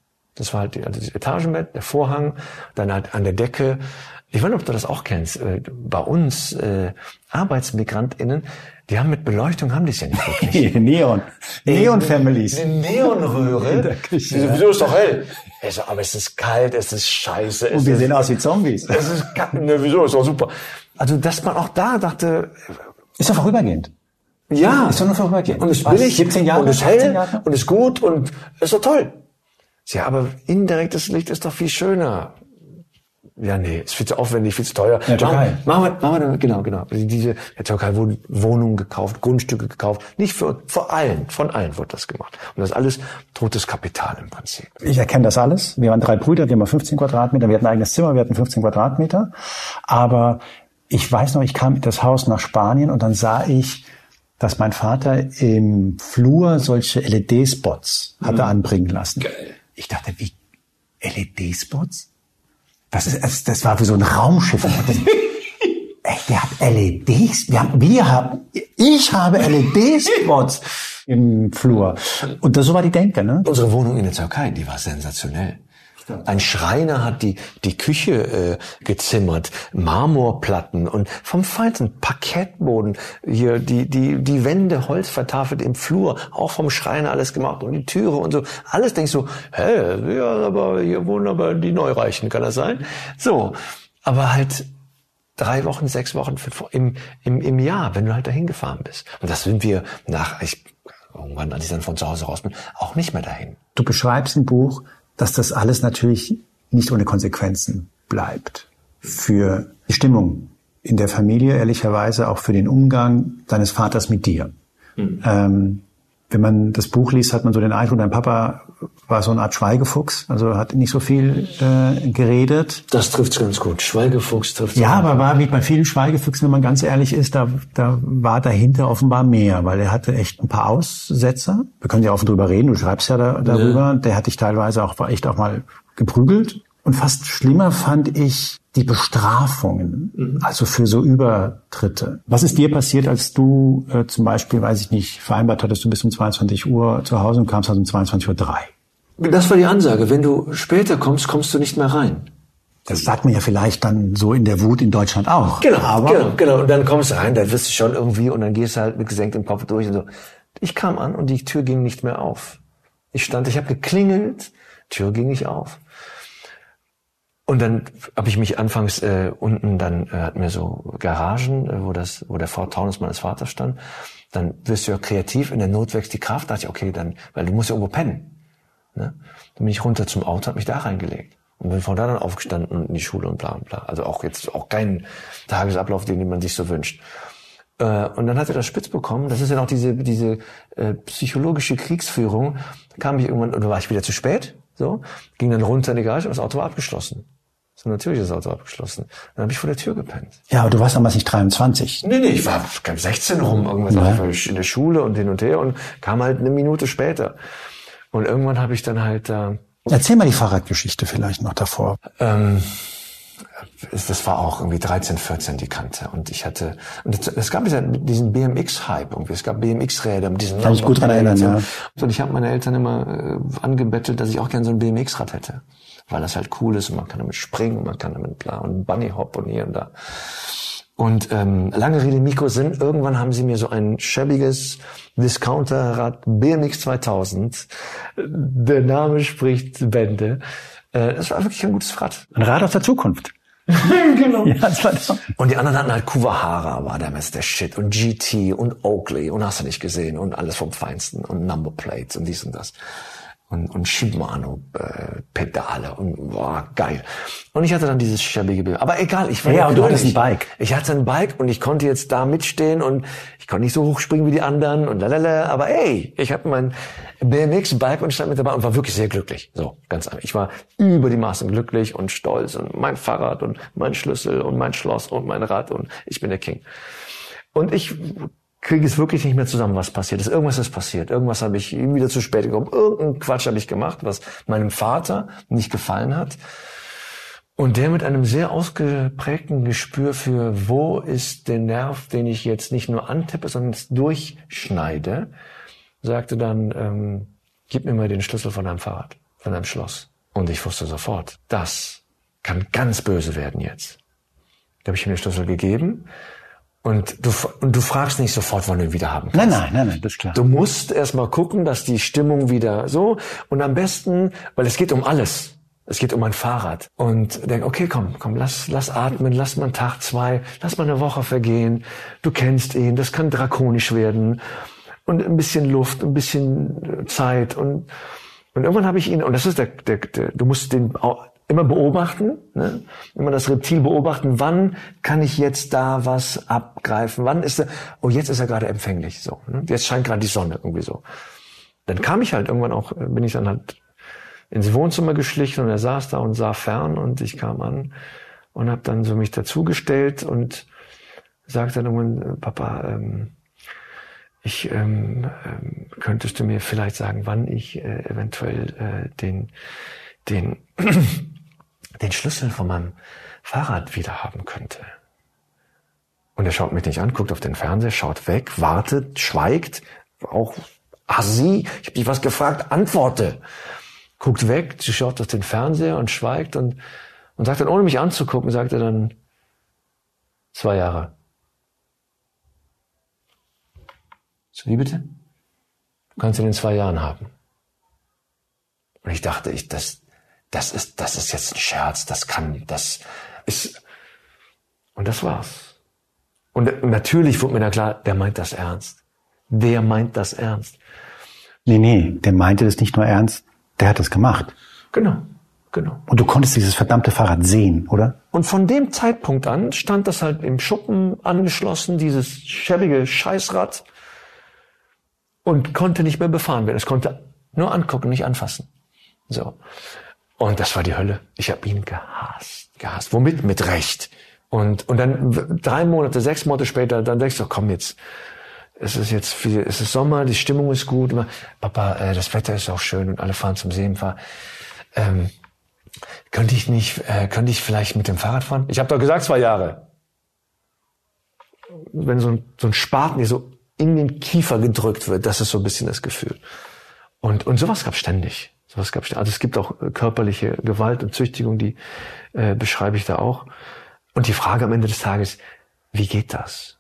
Das war halt die, also das Etagenbett, der Vorhang, dann halt an der Decke. Ich weiß nicht, ob du das auch kennst. Äh, bei uns äh, ArbeitsmigrantInnen, die haben mit Beleuchtung, haben die es ja nicht wirklich. (laughs) Neon. Neon-Families. Eine Neonröhre. Wieso ist doch hell? so, aber es ist kalt, es ist scheiße. Und wir sehen aus wie Zombies. Es ist, ne, wieso, ist doch super. Also, dass man auch da dachte... Ist doch vorübergehend. Ja. Ist doch nur vorübergehend. Und es ist billig. 17 Jahre, und es ist hell. Jahre? Und es ist gut und ist doch toll. Ja, aber indirektes Licht ist doch viel schöner. Ja, nee, ist viel zu aufwendig, viel zu teuer. Ja, Türkei. Machen, wir, machen wir dann, genau, genau. Diese, der Türkei wurden Wohnungen gekauft, Grundstücke gekauft. Nicht für, vor allen, von allen wird das gemacht. Und das ist alles totes Kapital im Prinzip. Ich erkenne das alles. Wir waren drei Brüder, wir haben 15 Quadratmeter, wir hatten ein eigenes Zimmer, wir hatten 15 Quadratmeter. Aber ich weiß noch, ich kam in das Haus nach Spanien und dann sah ich, dass mein Vater im Flur solche LED-Spots hatte mhm. anbringen lassen. Geil. Ich dachte, wie LED-Spots? Das ist, das, das war wie so ein Raumschiff. Ey, der hat LEDs. Wir haben, wir haben, ich habe LED-Spots im Flur. Und das, so war die Denke, ne? Unsere Wohnung in der Türkei, die war sensationell. Ein Schreiner hat die, die Küche äh, gezimmert, Marmorplatten und vom feinsten Parkettboden, hier die, die, die Wände Holz vertafelt im Flur, auch vom Schreiner alles gemacht und die Türe und so. Alles denkst du, hä, ja, aber hier wohnen aber die Neureichen, kann das sein? So, aber halt drei Wochen, sechs Wochen im, im, im Jahr, wenn du halt dahin gefahren bist. Und das sind wir nach, ich, irgendwann, als ich dann von zu Hause raus bin, auch nicht mehr dahin. Du beschreibst im Buch, dass das alles natürlich nicht ohne Konsequenzen bleibt. Für die Stimmung in der Familie, ehrlicherweise auch für den Umgang deines Vaters mit dir. Mhm. Ähm, wenn man das Buch liest, hat man so den Eindruck, dein Papa war so eine Art Schweigefuchs, also hat nicht so viel äh, geredet. Das trifft's ganz gut. Schweigefuchs trifft's. Ja, aber war wie bei vielen Schweigefüchsen, wenn man ganz ehrlich ist, da, da war dahinter offenbar mehr, weil er hatte echt ein paar Aussetzer. Wir können ja offen drüber reden, du schreibst ja da, darüber. Ja. Der hat dich teilweise auch echt auch mal geprügelt. Und fast schlimmer fand ich die Bestrafungen, mhm. also für so Übertritte. Was ist dir passiert, als du äh, zum Beispiel, weiß ich nicht, vereinbart hattest, du bist um 22 Uhr zu Hause und kamst also um 22.03 Uhr? Das war die Ansage. Wenn du später kommst, kommst du nicht mehr rein. Das sagt man ja vielleicht dann so in der Wut in Deutschland auch. Genau, aber genau, genau. Und dann kommst du rein, dann wirst du schon irgendwie und dann gehst du halt mit gesenktem Kopf durch und so. Ich kam an und die Tür ging nicht mehr auf. Ich stand, ich habe geklingelt, Tür ging nicht auf. Und dann habe ich mich anfangs äh, unten, dann äh, hatten wir so Garagen, äh, wo das, wo der Ford Taunus meines Vaters stand. Dann wirst du ja kreativ, in der Not wächst die Kraft. Da dachte ich, okay, dann, weil du musst ja irgendwo pennen. Ne? Dann bin ich runter zum Auto, habe mich da reingelegt. Und bin von da dann aufgestanden und in die Schule und bla und bla. Also auch jetzt auch kein Tagesablauf, den man sich so wünscht. Äh, und dann hat er das spitz bekommen. Das ist ja noch diese, diese äh, psychologische Kriegsführung. Da kam ich irgendwann, da war ich wieder zu spät. So, ging dann runter in die Garage und das Auto war abgeschlossen. So natürlich ist das Auto abgeschlossen. Dann habe ich vor der Tür gepennt. Ja, aber du warst damals nicht 23. Nee, nee, ich war 16 rum, irgendwas ja. in der Schule und hin und her und kam halt eine Minute später. Und irgendwann habe ich dann halt äh, Erzähl mal die Fahrradgeschichte vielleicht noch davor. Ähm, das war auch irgendwie 13, 14 die Kante. Und ich hatte, und es gab diesen BMX-Hype irgendwie. Es gab BMX-Räder mit diesen Kann ich gut dran erinnern, ja. Und ich habe meine Eltern immer äh, angebettelt, dass ich auch gerne so ein BMX-Rad hätte weil das halt cool ist und man kann damit springen, man kann damit bla und Bunny Hop und hier und da. Und ähm, lange Rede, Mikro sind, irgendwann haben sie mir so ein schäbiges Discounterrad BMX 2000. Der Name spricht Bände. Äh, das war wirklich ein gutes Rad. Ein Rad aus der Zukunft. (laughs) genau. Ja. Und die anderen hatten halt Kuwahara war damals der Shit und GT und Oakley und hast du nicht gesehen und alles vom Feinsten und Number Plates und dies und das und, und Shimano-Pedale äh, und boah, geil. Und ich hatte dann dieses schäbige Bild. Aber egal, ich war ja, und du hattest ein Bike. Ich hatte ein Bike und ich konnte jetzt da mitstehen und ich konnte nicht so hoch springen wie die anderen und lalala, aber ey, ich hatte mein BMX-Bike und stand mit dabei und war wirklich sehr glücklich. So, ganz einfach. Ich war über die Maßen glücklich und stolz und mein Fahrrad und mein Schlüssel und mein Schloss und mein Rad und ich bin der King. Und ich kriege es wirklich nicht mehr zusammen, was passiert ist. Irgendwas ist passiert. Irgendwas habe ich wieder zu spät gekommen. Irgendeinen Quatsch habe ich gemacht, was meinem Vater nicht gefallen hat. Und der mit einem sehr ausgeprägten Gespür für, wo ist der Nerv, den ich jetzt nicht nur antippe, sondern durchschneide, sagte dann, ähm, gib mir mal den Schlüssel von deinem Fahrrad, von deinem Schloss. Und ich wusste sofort, das kann ganz böse werden jetzt. Da habe ich ihm den Schlüssel gegeben und du, und du fragst nicht sofort, wann du ihn wieder haben kannst. Nein, nein, nein, nein, das ist klar. Du musst erstmal gucken, dass die Stimmung wieder so und am besten, weil es geht um alles. Es geht um ein Fahrrad. Und denk, okay, komm, komm, lass, lass atmen, lass mal einen Tag, zwei, lass mal eine Woche vergehen. Du kennst ihn, das kann drakonisch werden. Und ein bisschen Luft, ein bisschen Zeit und, und irgendwann habe ich ihn, und das ist der, der, der du musst den immer beobachten, ne? immer das Reptil beobachten, wann kann ich jetzt da was abgreifen, wann ist er, oh jetzt ist er gerade empfänglich, so, ne? jetzt scheint gerade die Sonne irgendwie so. Dann kam ich halt irgendwann auch, bin ich dann halt ins Wohnzimmer geschlichen und er saß da und sah fern und ich kam an und habe dann so mich dazugestellt und sagte dann irgendwann, Papa, ähm, ich ähm, ähm, könntest du mir vielleicht sagen, wann ich äh, eventuell äh, den den den Schlüssel von meinem Fahrrad wieder haben könnte. Und er schaut mich nicht an, guckt auf den Fernseher, schaut weg, wartet, schweigt, auch assi, ich habe dich was gefragt, antworte. guckt weg, sie schaut auf den Fernseher und schweigt und, und sagt dann, ohne mich anzugucken, sagt er dann, zwei Jahre. So, wie bitte? Du kannst ihn in zwei Jahren haben. Und ich dachte, ich, das, das ist, das ist jetzt ein Scherz, das kann, das ist, und das war's. Und natürlich wurde mir da klar, der meint das ernst. Der meint das ernst. Nee, nee, der meinte das nicht nur ernst, der hat das gemacht. Genau, genau. Und du konntest dieses verdammte Fahrrad sehen, oder? Und von dem Zeitpunkt an stand das halt im Schuppen angeschlossen, dieses schäbige Scheißrad, und konnte nicht mehr befahren werden. Es konnte nur angucken, nicht anfassen. So. Und das war die Hölle. Ich habe ihn gehasst, gehasst. Womit? Mit Recht. Und, und dann drei Monate, sechs Monate später, dann denkst du, komm jetzt, es ist jetzt viel, es ist Sommer, die Stimmung ist gut. Immer, Papa, äh, das Wetter ist auch schön und alle fahren zum See fahren. Ähm, könnte ich nicht, äh, könnte ich vielleicht mit dem Fahrrad fahren? Ich habe doch gesagt, zwei Jahre. Wenn so ein, so ein Spaten dir so in den Kiefer gedrückt wird, das ist so ein bisschen das Gefühl. Und, und sowas gab ständig. Sowas gab ständig. Also es gibt auch körperliche Gewalt und Züchtigung, die äh, beschreibe ich da auch. Und die Frage am Ende des Tages, wie geht das?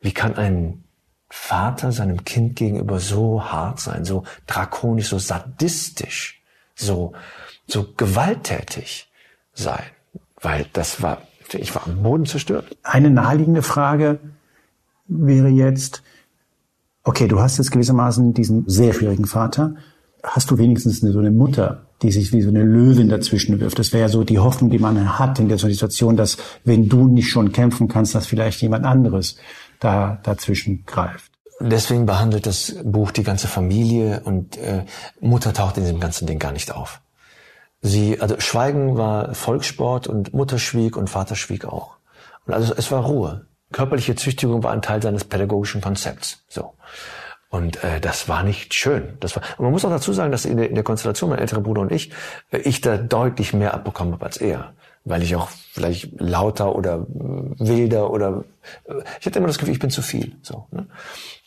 Wie kann ein Vater seinem Kind gegenüber so hart sein, so drakonisch, so sadistisch, so, so gewalttätig sein? Weil das war, ich war am Boden zerstört. Eine naheliegende Frage wäre jetzt, okay, du hast jetzt gewissermaßen diesen sehr schwierigen Vater. Hast du wenigstens so eine Mutter, die sich wie so eine Löwin dazwischen wirft. Das wäre so die Hoffnung, die man hat in der Situation, dass wenn du nicht schon kämpfen kannst, dass vielleicht jemand anderes da dazwischen greift. Deswegen behandelt das Buch die ganze Familie und äh, Mutter taucht in diesem ganzen Ding gar nicht auf. Sie, also Schweigen war Volkssport und Mutter schwieg und Vater schwieg auch. Und also es war Ruhe. Körperliche Züchtigung war ein Teil seines pädagogischen Konzepts. So. Und äh, das war nicht schön. Das war, und man muss auch dazu sagen, dass in der, in der Konstellation, mein älterer Bruder und ich, äh, ich da deutlich mehr abbekommen habe als er. Weil ich auch vielleicht lauter oder äh, wilder oder äh, ich hatte immer das Gefühl, ich bin zu viel. So, ne?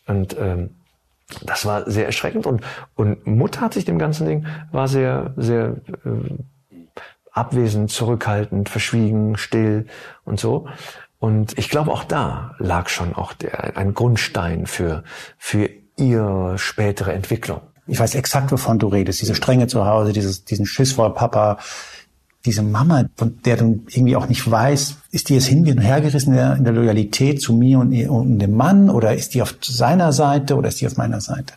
Und ähm, das war sehr erschreckend. Und, und Mutter hat sich dem ganzen Ding, war sehr, sehr äh, abwesend, zurückhaltend, verschwiegen, still und so. Und ich glaube, auch da lag schon auch der, ein Grundstein für, für ihre spätere Entwicklung. Ich weiß exakt, wovon du redest. Diese Strenge zu Hause, dieses, diesen Schiss vor Papa, diese Mama, von der du irgendwie auch nicht weißt, ist die jetzt hin und hergerissen in der, in der Loyalität zu mir und, und dem Mann oder ist die auf seiner Seite oder ist die auf meiner Seite?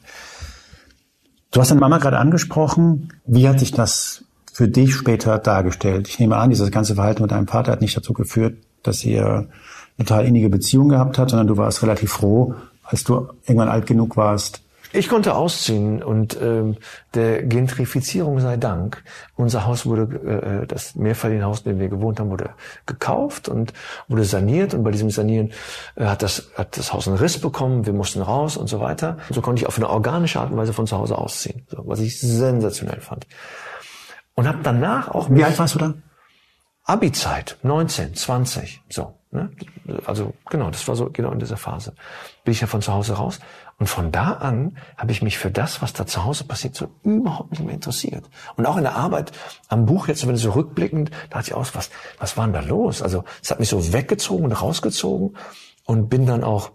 Du hast deine Mama gerade angesprochen. Wie hat sich das für dich später dargestellt? Ich nehme an, dieses ganze Verhalten mit deinem Vater hat nicht dazu geführt, dass ihr eine total innige Beziehung gehabt habt, sondern du warst relativ froh, als du irgendwann alt genug warst? Ich konnte ausziehen und ähm, der Gentrifizierung sei Dank. Unser Haus wurde, äh, das Mehrfamilienhaus, in dem wir gewohnt haben, wurde gekauft und wurde saniert. Und bei diesem Sanieren äh, hat, das, hat das Haus einen Riss bekommen. Wir mussten raus und so weiter. Und so konnte ich auf eine organische Art und Weise von zu Hause ausziehen, so, was ich sensationell fand. Und habe danach auch... Wie alt warst du dann? Abi-Zeit, 19, 20, so. Ne? Also genau, das war so genau in dieser Phase. Bin ich ja von zu Hause raus. Und von da an habe ich mich für das, was da zu Hause passiert, so überhaupt nicht mehr interessiert. Und auch in der Arbeit am Buch jetzt, wenn so rückblickend, da hatte ich aus, was, was war denn da los? Also es hat mich so weggezogen und rausgezogen und bin dann auch,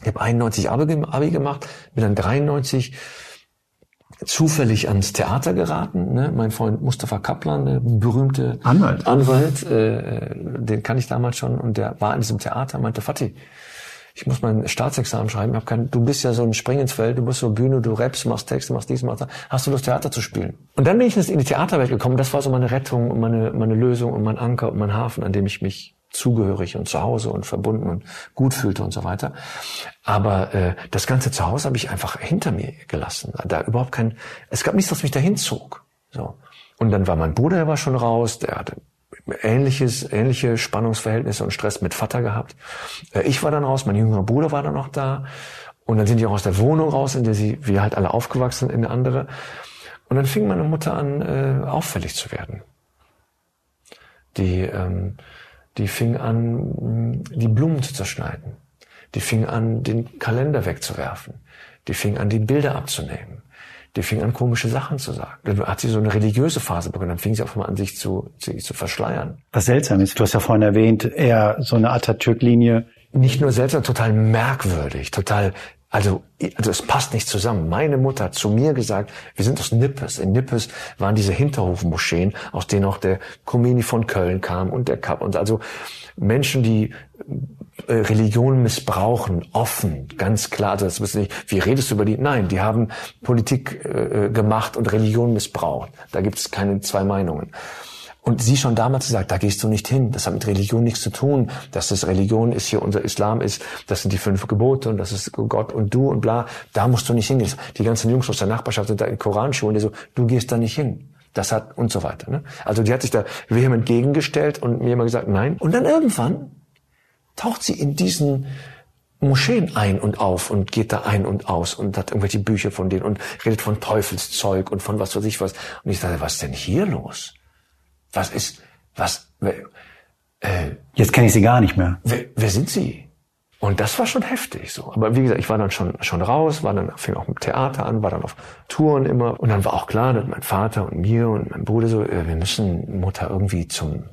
ich habe 91 Abi, Abi gemacht, bin dann 93 zufällig ans Theater geraten. Ne? Mein Freund Mustafa Kaplan, der berühmte Anwalt, Anwalt äh, den kann ich damals schon und der war in diesem Theater, meinte Fatih, ich muss mein Staatsexamen schreiben, ich hab kein, du bist ja so ein Spring ins Feld, du bist so Bühne, du rappst, machst Texte, machst dies, machst das, hast du Lust Theater zu spielen? Und dann bin ich in die Theaterwelt gekommen, das war so meine Rettung und meine, meine Lösung und mein Anker und mein Hafen, an dem ich mich zugehörig und zu Hause und verbunden und gut fühlte und so weiter. Aber äh, das ganze Zuhause habe ich einfach hinter mir gelassen. Da überhaupt kein, es gab nichts, was mich dahin zog. So. Und dann war mein Bruder, der war schon raus, der hatte ähnliches, ähnliche Spannungsverhältnisse und Stress mit Vater gehabt. Äh, ich war dann raus, mein jüngerer Bruder war dann noch da. Und dann sind die auch aus der Wohnung raus, in der sie, wir halt alle aufgewachsen, in eine andere. Und dann fing meine Mutter an, äh, auffällig zu werden. Die, ähm, die fing an, die Blumen zu zerschneiden. Die fing an, den Kalender wegzuwerfen. Die fing an, die Bilder abzunehmen. Die fing an, komische Sachen zu sagen. Dann hat sie so eine religiöse Phase begonnen. Dann fing sie auf einmal an, sich zu, sich zu verschleiern. Was seltsam ist, du hast ja vorhin erwähnt, eher so eine Atatürk-Linie. Nicht nur seltsam, total merkwürdig, total also, also es passt nicht zusammen. Meine Mutter hat zu mir gesagt, wir sind aus Nippes. In Nippes waren diese Hinterhofmoscheen, aus denen auch der Khomeini von Köln kam und der Kap und also Menschen, die äh, Religion missbrauchen, offen, ganz klar. Also das wissen nicht, wie redest du über die? Nein, die haben Politik äh, gemacht und Religion missbraucht. Da gibt es keine zwei Meinungen. Und sie schon damals gesagt, da gehst du nicht hin. Das hat mit Religion nichts zu tun. Dass das Religion ist hier unser Islam ist, das sind die fünf Gebote und das ist Gott und du und bla. Da musst du nicht hingehen. Die ganzen Jungs aus der Nachbarschaft sind da in Koranschulen, die so, du gehst da nicht hin. Das hat und so weiter. Ne? Also die hat sich da vehement gegengestellt und mir immer gesagt, nein. Und dann irgendwann taucht sie in diesen Moscheen ein und auf und geht da ein und aus und hat irgendwelche Bücher von denen und redet von Teufelszeug und von was weiß ich was. Und ich dachte, was ist denn hier los? Was ist, was, äh, Jetzt kenne ich sie gar nicht mehr. Wer, wer sind sie? Und das war schon heftig so. Aber wie gesagt, ich war dann schon, schon raus, war dann, fing auch mit Theater an, war dann auf Touren immer. Und dann war auch klar, dass mein Vater und mir und mein Bruder so, äh, wir müssen Mutter irgendwie zum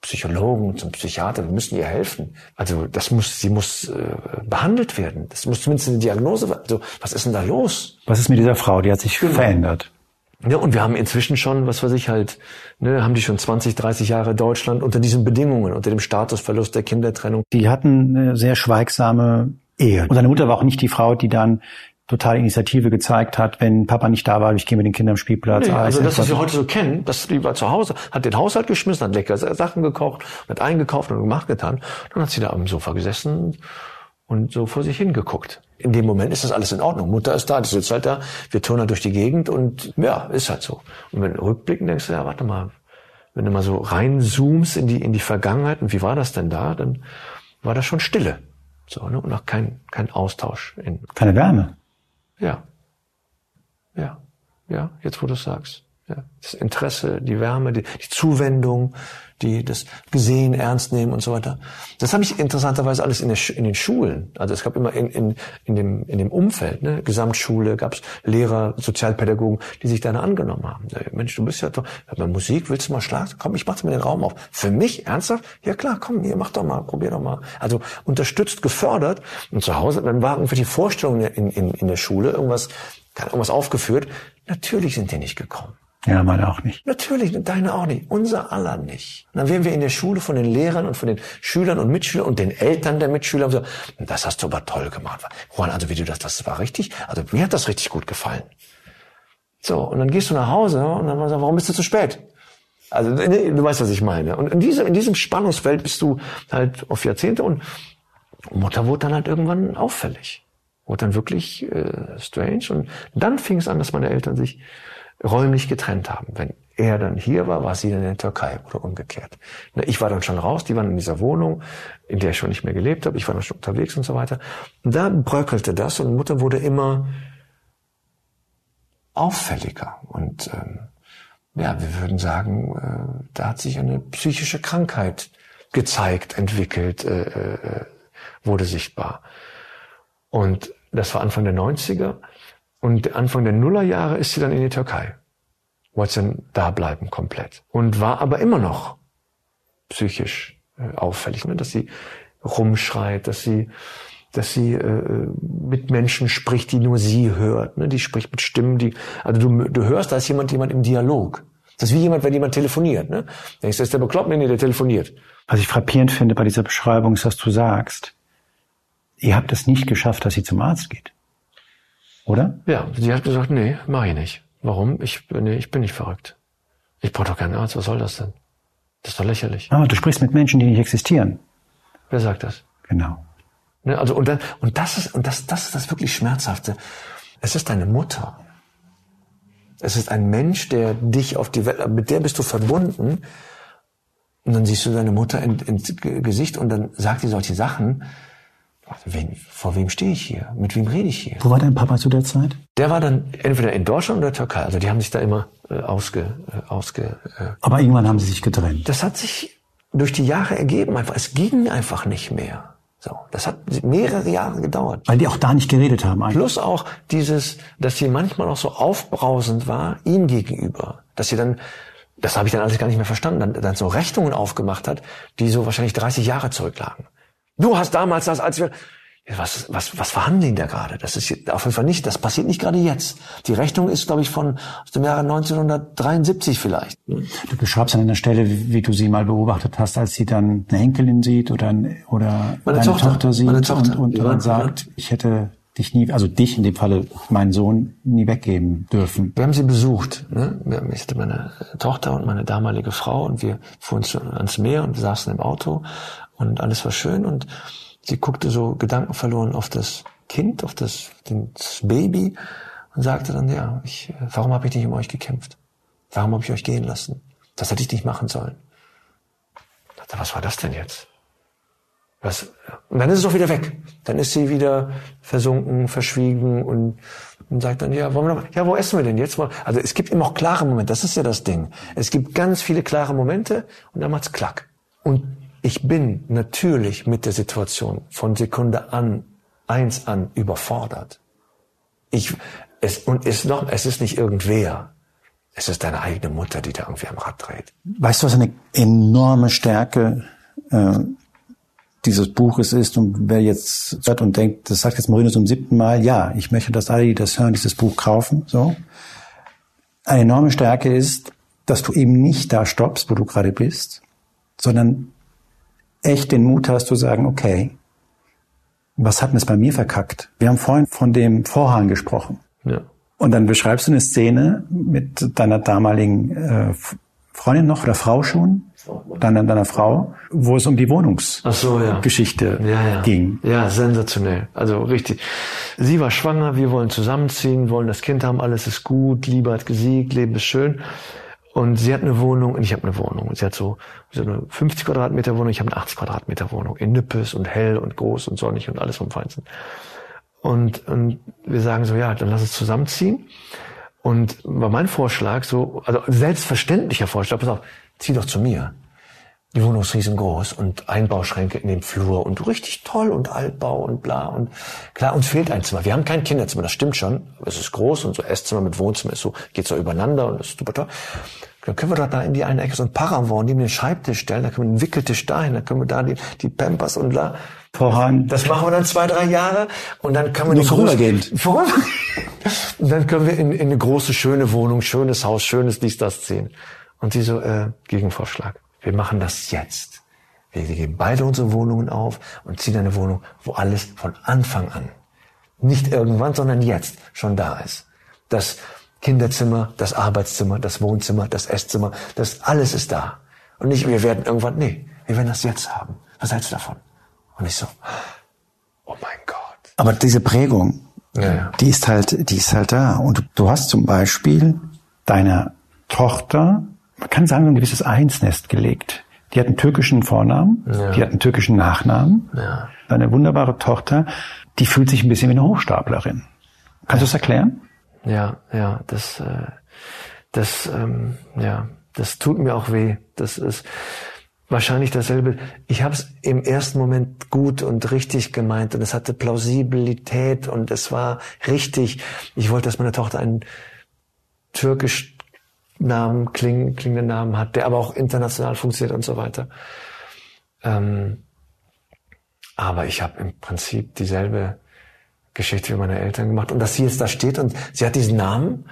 Psychologen, zum Psychiater, wir müssen ihr helfen. Also das muss, sie muss äh, behandelt werden. Das muss zumindest eine Diagnose. Also was ist denn da los? Was ist mit dieser Frau? Die hat sich genau. verändert. Ja, und wir haben inzwischen schon, was weiß ich halt, ne, haben die schon 20, 30 Jahre Deutschland unter diesen Bedingungen, unter dem Statusverlust der Kindertrennung. Die hatten eine sehr schweigsame Ehe. Und seine Mutter war auch nicht die Frau, die dann total Initiative gezeigt hat, wenn Papa nicht da war, ich gehe mit den Kindern am Spielplatz. Nee, also das, was wir heute so kennen, das die war zu Hause, hat den Haushalt geschmissen, hat lecker Sachen gekocht, hat eingekauft und gemacht getan. Dann hat sie da am Sofa gesessen und so vor sich hingeguckt. In dem Moment ist das alles in Ordnung. Mutter ist da, die sitzt halt da, wir turnen halt durch die Gegend und ja, ist halt so. Und wenn du rückblicken denkst, ja, warte mal, wenn du mal so reinzoomst in die, in die Vergangenheit und wie war das denn da, dann war das schon Stille. So, ne? Und auch kein, kein Austausch. In, Keine Wärme. Ja. Ja. Ja, jetzt wo du sagst. Ja, das Interesse, die Wärme, die, die Zuwendung, die das Gesehen ernst nehmen und so weiter. Das habe ich interessanterweise alles in, der, in den Schulen. Also es gab immer in, in, in, dem, in dem Umfeld, ne, Gesamtschule, gab es Lehrer, Sozialpädagogen, die sich dann angenommen haben. Mensch, du bist ja doch, bei Musik willst du mal schlagen? Komm, ich mach dir mal den Raum auf. Für mich ernsthaft? Ja klar, komm, hier, mach doch mal, probier doch mal. Also unterstützt, gefördert. Und zu Hause, dann waren für die Vorstellungen in, in, in der Schule irgendwas, irgendwas aufgeführt. Natürlich sind die nicht gekommen. Ja, meine auch nicht. Natürlich, deine auch nicht. Unser aller nicht. Und dann werden wir in der Schule von den Lehrern und von den Schülern und Mitschülern und den Eltern der Mitschüler so, das hast du aber toll gemacht. Juan, also wie du das, das war richtig, also mir hat das richtig gut gefallen. So, und dann gehst du nach Hause und dann sagst du, warum bist du zu spät? Also, du weißt, was ich meine. Und in, diese, in diesem Spannungsfeld bist du halt auf Jahrzehnte und Mutter wurde dann halt irgendwann auffällig. Wurde dann wirklich äh, strange. Und dann fing es an, dass meine Eltern sich räumlich getrennt haben. Wenn er dann hier war, war sie dann in der Türkei oder umgekehrt. Ich war dann schon raus, die waren in dieser Wohnung, in der ich schon nicht mehr gelebt habe, ich war dann schon unterwegs und so weiter. Und da bröckelte das und Mutter wurde immer auffälliger. Und ähm, ja, wir würden sagen, äh, da hat sich eine psychische Krankheit gezeigt, entwickelt, äh, äh, wurde sichtbar. Und das war Anfang der 90er. Und Anfang der Nullerjahre ist sie dann in die Türkei. Wollte dann da bleiben komplett. Und war aber immer noch psychisch äh, auffällig, ne? dass sie rumschreit, dass sie dass sie äh, mit Menschen spricht, die nur sie hört. Ne? Die spricht mit Stimmen, die also du, du hörst, da ist jemand jemand im Dialog. Das ist wie jemand, wenn jemand telefoniert. Ne? Denkst du, ist der bekloppt? Nee, der telefoniert. Was ich frappierend finde bei dieser Beschreibung ist, dass du sagst, ihr habt es nicht geschafft, dass sie zum Arzt geht. Oder? Ja, sie hat gesagt, nee, mach ich nicht. Warum? Ich, nee, ich bin nicht verrückt. Ich brauche doch keinen Arzt. Was soll das denn? Das ist doch lächerlich. Ah, du sprichst mit Menschen, die nicht existieren. Wer sagt das? Genau. Ne, also und dann, und das ist und das das ist das wirklich schmerzhafte. Es ist deine Mutter. Es ist ein Mensch, der dich auf die Welt, mit der bist du verbunden. Und dann siehst du deine Mutter ins Gesicht und dann sagt sie solche Sachen, Wen, vor wem stehe ich hier? Mit wem rede ich hier? Wo war dein Papa zu der Zeit? Der war dann entweder in Deutschland oder Türkei. Also die haben sich da immer äh, ausge, äh, ausge. Äh, Aber irgendwann haben sie sich getrennt. Das hat sich durch die Jahre ergeben. Einfach, es ging einfach nicht mehr. So, das hat mehrere Jahre gedauert. Weil die auch da nicht geredet haben eigentlich. Plus auch dieses, dass sie manchmal auch so aufbrausend war ihm gegenüber, dass sie dann das habe ich dann alles gar nicht mehr verstanden, dann, dann so Rechnungen aufgemacht hat, die so wahrscheinlich 30 Jahre zurücklagen. Du hast damals das, als wir, was, was, was verhandeln da gerade? Das ist auf jeden Fall nicht, das passiert nicht gerade jetzt. Die Rechnung ist, glaube ich, von aus dem Jahre 1973 vielleicht. Du beschreibst an einer Stelle, wie, wie, du sie mal beobachtet hast, als sie dann eine Enkelin sieht oder, oder meine eine Tochter, Tochter sieht meine Tochter. und, und dann sagt, ich hätte dich nie, also dich in dem Falle, meinen Sohn, nie weggeben dürfen. Wir haben sie besucht. Ne? Ich hatte meine Tochter und meine damalige Frau und wir fuhren ans Meer und saßen im Auto und alles war schön und sie guckte so gedankenverloren auf das Kind, auf das, das Baby und sagte dann, ja, ich, warum habe ich nicht um euch gekämpft? Warum habe ich euch gehen lassen? Das hätte ich nicht machen sollen. Ich dachte, was war das denn jetzt? Was, und dann ist es doch wieder weg. Dann ist sie wieder versunken, verschwiegen und, und sagt dann, ja, wollen wir noch, ja, wo essen wir denn jetzt? Also es gibt immer auch klare Momente, das ist ja das Ding. Es gibt ganz viele klare Momente und dann macht's klack. Und ich bin natürlich mit der Situation von Sekunde an, eins an überfordert. Ich, es, und es noch, es ist nicht irgendwer. Es ist deine eigene Mutter, die da irgendwie am Rad dreht. Weißt du, was eine enorme Stärke äh, dieses Buches ist und wer jetzt hört und denkt, das sagt jetzt Moreno zum siebten Mal, ja, ich möchte, dass alle, die das hören, dieses Buch kaufen, so. Eine enorme Stärke ist, dass du eben nicht da stoppst, wo du gerade bist, sondern echt den Mut hast zu sagen, okay, was hat denn es bei mir verkackt? Wir haben vorhin von dem Vorhang gesprochen. Ja. Und dann beschreibst du eine Szene mit deiner damaligen äh, Freundin noch oder Frau schon, deiner, deiner Frau, wo es um die Wohnungsgeschichte so, ja. ja, ja. ging. Ja, sensationell. Also richtig. Sie war schwanger, wir wollen zusammenziehen, wollen das Kind haben, alles ist gut, Liebe hat gesiegt, Leben ist schön. Und sie hat eine Wohnung und ich habe eine Wohnung. Sie hat so, so eine 50 Quadratmeter Wohnung, ich habe eine 80 Quadratmeter Wohnung. In Nippes und hell und groß und sonnig und alles vom Feinsten. Und, und wir sagen so, ja, dann lass uns zusammenziehen. Und war mein Vorschlag so, also selbstverständlicher Vorschlag, pass auf, zieh doch zu mir. Die Wohnung ist riesengroß und Einbauschränke in dem Flur und richtig toll und Altbau und bla und klar, uns fehlt ein Zimmer. Wir haben kein Kinderzimmer, das stimmt schon. Es ist groß und so Esszimmer mit Wohnzimmer ist so, geht so übereinander und ist super toll. Dann können wir doch da in die eine Ecke so ein Paravon neben den Schreibtisch stellen, da können wir einen Wickeltisch dahin, dann können wir da die, die Pampers und bla. Voran. Das machen wir dann zwei, drei Jahre und dann können wir Nur vorübergehend. Vorübergehend. (laughs) Und dann können wir in, in eine große, schöne Wohnung, schönes Haus, schönes dies, das ziehen. Und sie so, äh, Gegenvorschlag. Wir machen das jetzt. Wir geben beide unsere Wohnungen auf und ziehen eine Wohnung, wo alles von Anfang an, nicht irgendwann, sondern jetzt schon da ist. Das Kinderzimmer, das Arbeitszimmer, das Wohnzimmer, das Esszimmer, das alles ist da. Und nicht, wir werden irgendwann, nee, wir werden das jetzt haben. Was hältst du davon? Und ich so, oh mein Gott. Aber diese Prägung, ja, die ist halt, die ist halt da. Und du hast zum Beispiel deiner Tochter man kann sagen, ein gewisses Einsnest gelegt. Die hat einen türkischen Vornamen, ja. die hat einen türkischen Nachnamen. Ja. Eine wunderbare Tochter, die fühlt sich ein bisschen wie eine Hochstaplerin. Kannst du das erklären? Ja, ja, das, äh, das, ähm, ja, das tut mir auch weh. Das ist wahrscheinlich dasselbe. Ich habe es im ersten Moment gut und richtig gemeint und es hatte Plausibilität und es war richtig. Ich wollte, dass meine Tochter einen türkisch Namen, kling, klingenden Namen hat, der aber auch international funktioniert und so weiter. Ähm, aber ich habe im Prinzip dieselbe Geschichte wie meine Eltern gemacht. Und dass sie jetzt da steht und sie hat diesen Namen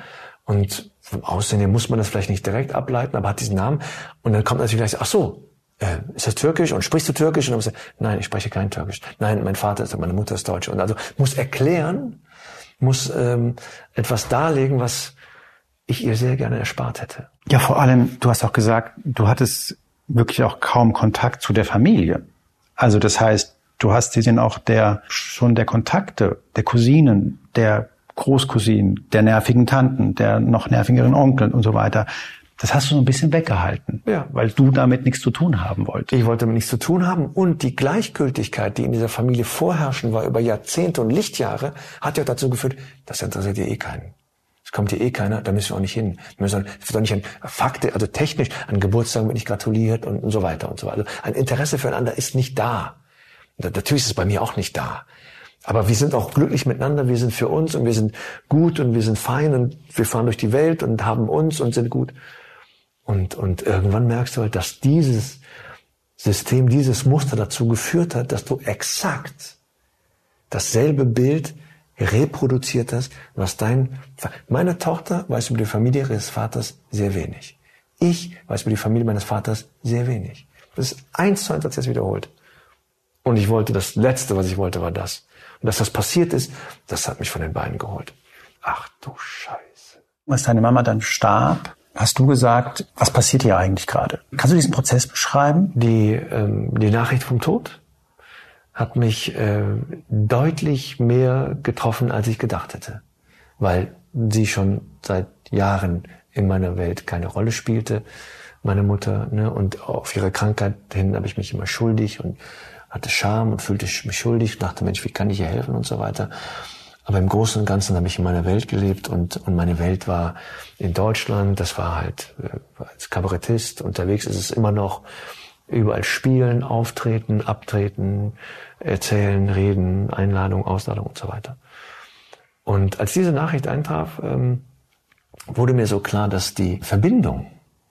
und vom Aussehen her muss man das vielleicht nicht direkt ableiten, aber hat diesen Namen. Und dann kommt natürlich gleich, ach so, äh, ist das Türkisch und sprichst du Türkisch? Und dann muss er, nein, ich spreche kein Türkisch. Nein, mein Vater ist, meine Mutter ist Deutsch. Und also muss erklären, muss ähm, etwas darlegen, was ich ihr sehr gerne erspart hätte. Ja, vor allem, du hast auch gesagt, du hattest wirklich auch kaum Kontakt zu der Familie. Also das heißt, du hast dir auch der, schon der Kontakte, der Cousinen, der Großcousinen, der nervigen Tanten, der noch nervigeren Onkel und so weiter. Das hast du so ein bisschen weggehalten, ja. weil du damit nichts zu tun haben wolltest. Ich wollte damit nichts zu tun haben und die Gleichgültigkeit, die in dieser Familie vorherrschen war über Jahrzehnte und Lichtjahre, hat ja dazu geführt, das interessiert dir eh keinen kommt hier eh keiner, da müssen wir auch nicht hin. Wir müssen doch nicht an Fakte, also technisch, an Geburtstagen wird nicht gratuliert und, und so weiter und so weiter. Also ein Interesse füreinander ist nicht da. Natürlich ist es bei mir auch nicht da. Aber wir sind auch glücklich miteinander, wir sind für uns und wir sind gut und wir sind fein und wir fahren durch die Welt und haben uns und sind gut. Und, und irgendwann merkst du halt, dass dieses System, dieses Muster dazu geführt hat, dass du exakt dasselbe Bild reproduziert hast, was dein, meine Tochter weiß über die Familie ihres Vaters sehr wenig. Ich weiß über die Familie meines Vaters sehr wenig. Das ist eins zu eins, als jetzt wiederholt. Und ich wollte, das Letzte, was ich wollte, war das. Und dass das passiert ist, das hat mich von den Beinen geholt. Ach du Scheiße. Als deine Mama dann starb, hast du gesagt, was passiert hier eigentlich gerade? Kannst du diesen Prozess beschreiben? Die, ähm, die Nachricht vom Tod hat mich äh, deutlich mehr getroffen, als ich gedacht hätte. Weil sie schon seit Jahren in meiner Welt keine Rolle spielte, meine Mutter. Ne? Und auf ihre Krankheit hin habe ich mich immer schuldig und hatte Scham und fühlte mich schuldig, dachte, Mensch, wie kann ich ihr helfen und so weiter. Aber im Großen und Ganzen habe ich in meiner Welt gelebt und, und meine Welt war in Deutschland. Das war halt äh, als Kabarettist unterwegs ist es immer noch überall spielen, auftreten, abtreten, erzählen, reden, Einladung, Ausladung und so weiter. Und als diese Nachricht eintraf, ähm, wurde mir so klar, dass die Verbindung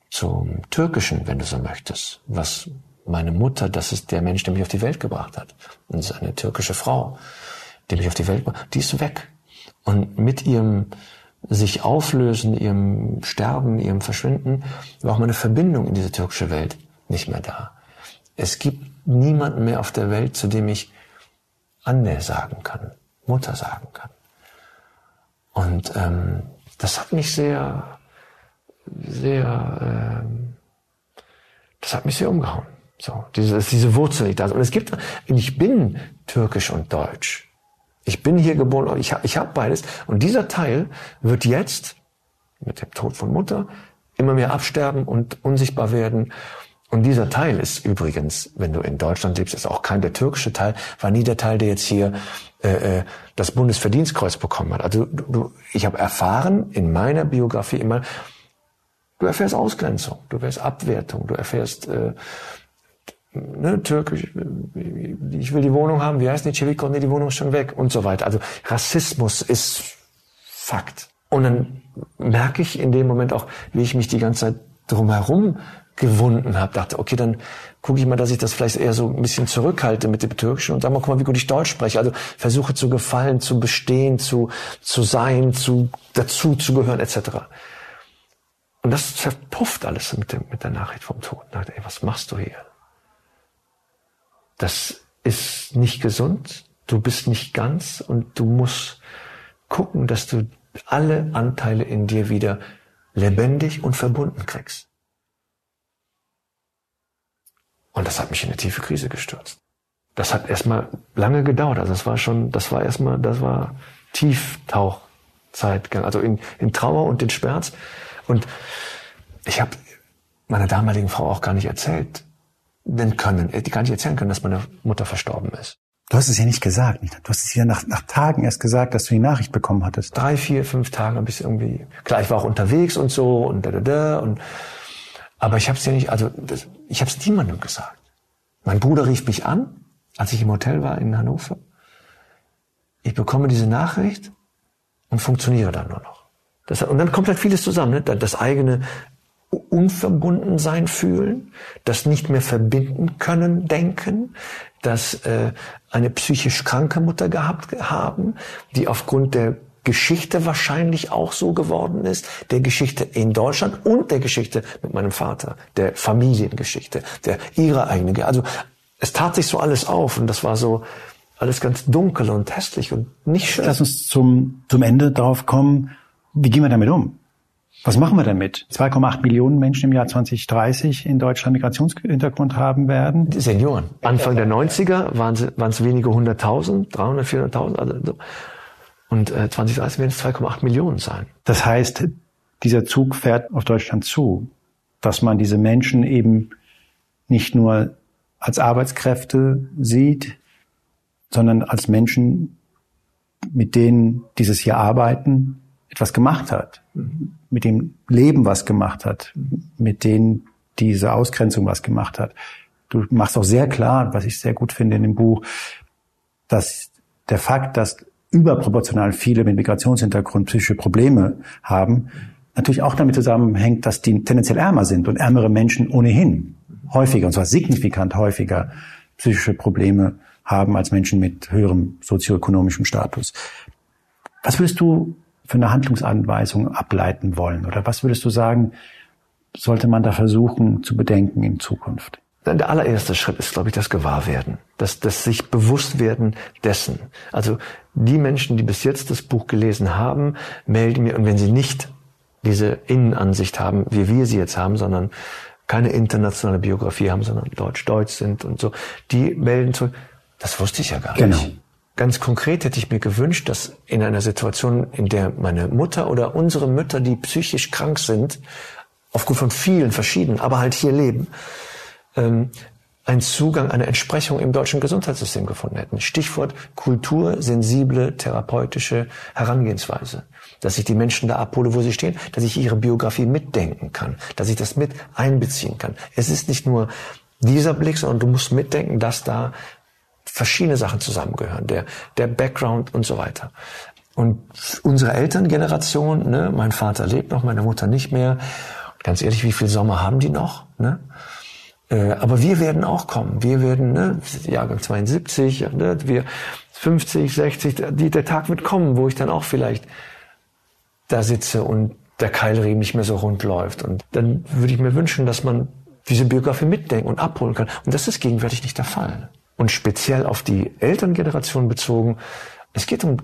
zum Türkischen, wenn du so möchtest, was meine Mutter, das ist der Mensch, der mich auf die Welt gebracht hat. Und das ist eine türkische Frau, die mich auf die Welt gebracht hat. Die ist weg. Und mit ihrem sich auflösen, ihrem Sterben, ihrem Verschwinden, war auch meine Verbindung in diese türkische Welt nicht mehr da. Es gibt niemanden mehr auf der Welt, zu dem ich Anne sagen kann, Mutter sagen kann. Und ähm, das hat mich sehr, sehr, ähm, das hat mich sehr umgehauen. So, diese, diese Wurzel nicht da ist. Und es gibt, ich bin türkisch und deutsch. Ich bin hier geboren, ich habe ich hab beides. Und dieser Teil wird jetzt mit dem Tod von Mutter immer mehr absterben und unsichtbar werden. Und dieser Teil ist übrigens, wenn du in Deutschland lebst, ist auch kein der türkische Teil, war nie der Teil, der jetzt hier äh, äh das Bundesverdienstkreuz bekommen hat. Also du, ich habe erfahren in meiner Biografie immer, du erfährst Ausgrenzung, du erfährst Abwertung, du erfährst äh, ne, türkisch, ich will die Wohnung haben, wie heißt die Ceviko, nee, die Wohnung ist schon weg und so weiter. Also Rassismus ist Fakt. Und dann merke ich in dem Moment auch, wie ich mich die ganze Zeit drumherum gewunden habe, dachte, okay, dann gucke ich mal, dass ich das vielleicht eher so ein bisschen zurückhalte mit dem Türkischen und sag mal, guck mal, wie gut ich Deutsch spreche. Also versuche zu gefallen, zu bestehen, zu, zu sein, zu, dazu zu gehören, etc. Und das verpufft alles mit, dem, mit der Nachricht vom Tod. Ich dachte, ey, was machst du hier? Das ist nicht gesund, du bist nicht ganz und du musst gucken, dass du alle Anteile in dir wieder lebendig und verbunden kriegst. Und das hat mich in eine tiefe Krise gestürzt. Das hat erstmal lange gedauert. Also das war schon, das war erstmal, das war Tieftauchzeit, also in, in Trauer und in Schmerz. Und ich habe meiner damaligen Frau auch gar nicht erzählt, denn können, die gar nicht erzählen können, dass meine Mutter verstorben ist. Du hast es ja nicht gesagt. Du hast es ja nach, nach Tagen erst gesagt, dass du die Nachricht bekommen hattest. Drei, vier, fünf Tage habe ich irgendwie. Klar, ich war auch unterwegs und so und da da da und aber ich habe es ja nicht, also das, ich habe es niemandem gesagt. Mein Bruder rief mich an, als ich im Hotel war in Hannover. Ich bekomme diese Nachricht und funktioniere dann nur noch. Das, und dann kommt halt vieles zusammen. Ne? Das eigene Unverbundensein fühlen, das nicht mehr verbinden können, denken, dass äh, eine psychisch kranke Mutter gehabt haben, die aufgrund der Geschichte wahrscheinlich auch so geworden ist, der Geschichte in Deutschland und der Geschichte mit meinem Vater, der Familiengeschichte, der ihrer eigenen. Also es tat sich so alles auf und das war so alles ganz dunkel und hässlich und nicht schön. Lass uns zum, zum Ende darauf kommen, wie gehen wir damit um? Was machen wir damit? 2,8 Millionen Menschen im Jahr 2030 in Deutschland Migrationshintergrund haben werden. Die Senioren. Anfang der 90er waren es, wenige hunderttausend, 300, 400.000. Also so. Und äh, 2030 werden es 2,8 Millionen sein. Das heißt, dieser Zug fährt auf Deutschland zu, dass man diese Menschen eben nicht nur als Arbeitskräfte sieht, sondern als Menschen, mit denen dieses hier Arbeiten etwas gemacht hat, mhm. mit dem Leben was gemacht hat, mit denen diese Ausgrenzung was gemacht hat. du machst auch sehr klar, was ich sehr gut finde in dem Buch, dass der Fakt, dass überproportional viele mit Migrationshintergrund psychische Probleme haben, natürlich auch damit zusammenhängt, dass die tendenziell ärmer sind und ärmere Menschen ohnehin häufiger, und zwar signifikant häufiger, psychische Probleme haben als Menschen mit höherem sozioökonomischem Status. Was würdest du für eine Handlungsanweisung ableiten wollen? Oder was würdest du sagen, sollte man da versuchen zu bedenken in Zukunft? Der allererste Schritt ist, glaube ich, das Gewahrwerden, das, das sich bewusst werden dessen. Also die Menschen, die bis jetzt das Buch gelesen haben, melden mir, und wenn sie nicht diese Innenansicht haben, wie wir sie jetzt haben, sondern keine internationale Biografie haben, sondern deutsch-deutsch sind und so, die melden zurück, das wusste ich ja gar genau. nicht. Ganz konkret hätte ich mir gewünscht, dass in einer Situation, in der meine Mutter oder unsere Mütter, die psychisch krank sind, aufgrund von vielen verschiedenen, aber halt hier leben, ähm, einen Zugang, eine Entsprechung im deutschen Gesundheitssystem gefunden hätten. Stichwort kultursensible therapeutische Herangehensweise. Dass ich die Menschen da abhole, wo sie stehen, dass ich ihre Biografie mitdenken kann, dass ich das mit einbeziehen kann. Es ist nicht nur dieser Blick, sondern du musst mitdenken, dass da verschiedene Sachen zusammengehören, der, der Background und so weiter. Und unsere Elterngeneration, ne, mein Vater lebt noch, meine Mutter nicht mehr. Ganz ehrlich, wie viel Sommer haben die noch? Ne? Äh, aber wir werden auch kommen. Wir werden, ne, Jahrgang 72, ne, wir 50, 60, die, der Tag wird kommen, wo ich dann auch vielleicht da sitze und der Keilriemen nicht mehr so rund läuft. Und dann würde ich mir wünschen, dass man diese Biografie mitdenken und abholen kann. Und das ist gegenwärtig nicht der Fall. Und speziell auf die Elterngeneration bezogen, es geht um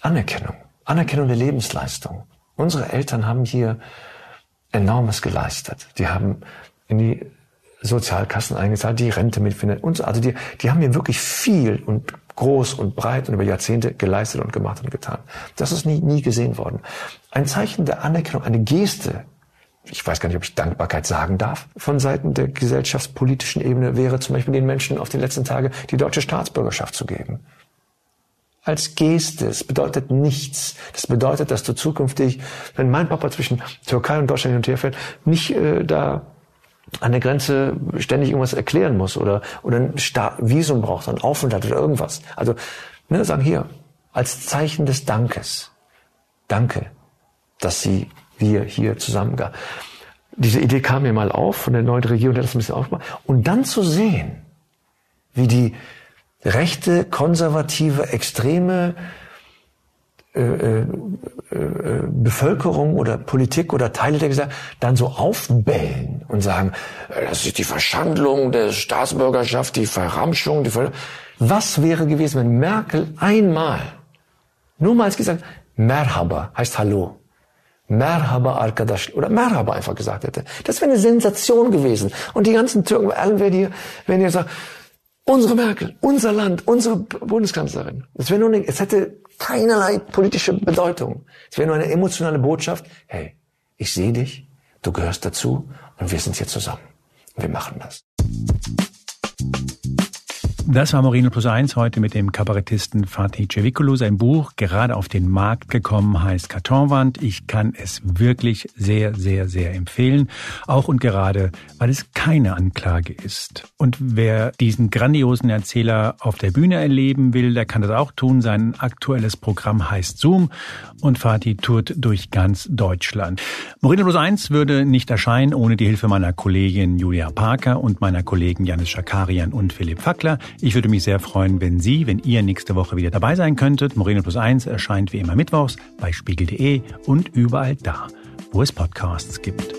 Anerkennung, Anerkennung der Lebensleistung. Unsere Eltern haben hier enormes geleistet. Die haben in die Sozialkassen eingezahlt, die Rente mitfindet und so. Also die, die haben hier wirklich viel und groß und breit und über Jahrzehnte geleistet und gemacht und getan. Das ist nie, nie gesehen worden. Ein Zeichen der Anerkennung, eine Geste, ich weiß gar nicht, ob ich Dankbarkeit sagen darf, von Seiten der gesellschaftspolitischen Ebene wäre zum Beispiel den Menschen auf die letzten Tage die deutsche Staatsbürgerschaft zu geben. Als Geste. Es bedeutet nichts. Das bedeutet, dass du zukünftig, wenn mein Papa zwischen Türkei und Deutschland hin und her fährt, nicht äh, da an der Grenze ständig irgendwas erklären muss oder, oder ein Sta Visum braucht, ein Aufenthalt oder irgendwas. Also, ne, sagen hier, als Zeichen des Dankes. Danke, dass Sie, wir hier zusammen, diese Idee kam mir mal auf von der neuen Regierung, der das ein bisschen aufgemacht. Und dann zu sehen, wie die rechte, konservative, extreme Bevölkerung oder Politik oder Teile der Gesellschaft dann so aufbellen und sagen, äh, das ist die Verschandlung der Staatsbürgerschaft, die Verramschung, die Ver Was wäre gewesen, wenn Merkel einmal, nur mal gesagt, Merhaba heißt Hallo. Merhaba Arkadaş oder Merhaba einfach gesagt hätte. Das wäre eine Sensation gewesen. Und die ganzen Türken, allen wäre die, wenn ihr sagt, unsere Merkel, unser Land, unsere Bundeskanzlerin. Es wäre nur eine, es hätte keinerlei politische Bedeutung. Es wäre nur eine emotionale Botschaft. Hey, ich sehe dich, du gehörst dazu und wir sind hier zusammen. Wir machen das. Das war Moreno Plus Eins heute mit dem Kabarettisten Fatih Cevicolo. Sein Buch, gerade auf den Markt gekommen, heißt Kartonwand. Ich kann es wirklich sehr, sehr, sehr empfehlen. Auch und gerade, weil es keine Anklage ist. Und wer diesen grandiosen Erzähler auf der Bühne erleben will, der kann das auch tun. Sein aktuelles Programm heißt Zoom und Fatih tourt durch ganz Deutschland. Moreno Plus Eins würde nicht erscheinen ohne die Hilfe meiner Kollegin Julia Parker und meiner Kollegen Janis Schakarian und Philipp Fackler. Ich würde mich sehr freuen, wenn Sie, wenn ihr nächste Woche wieder dabei sein könntet. Moreno Plus Eins erscheint wie immer mittwochs bei spiegel.de und überall da, wo es Podcasts gibt.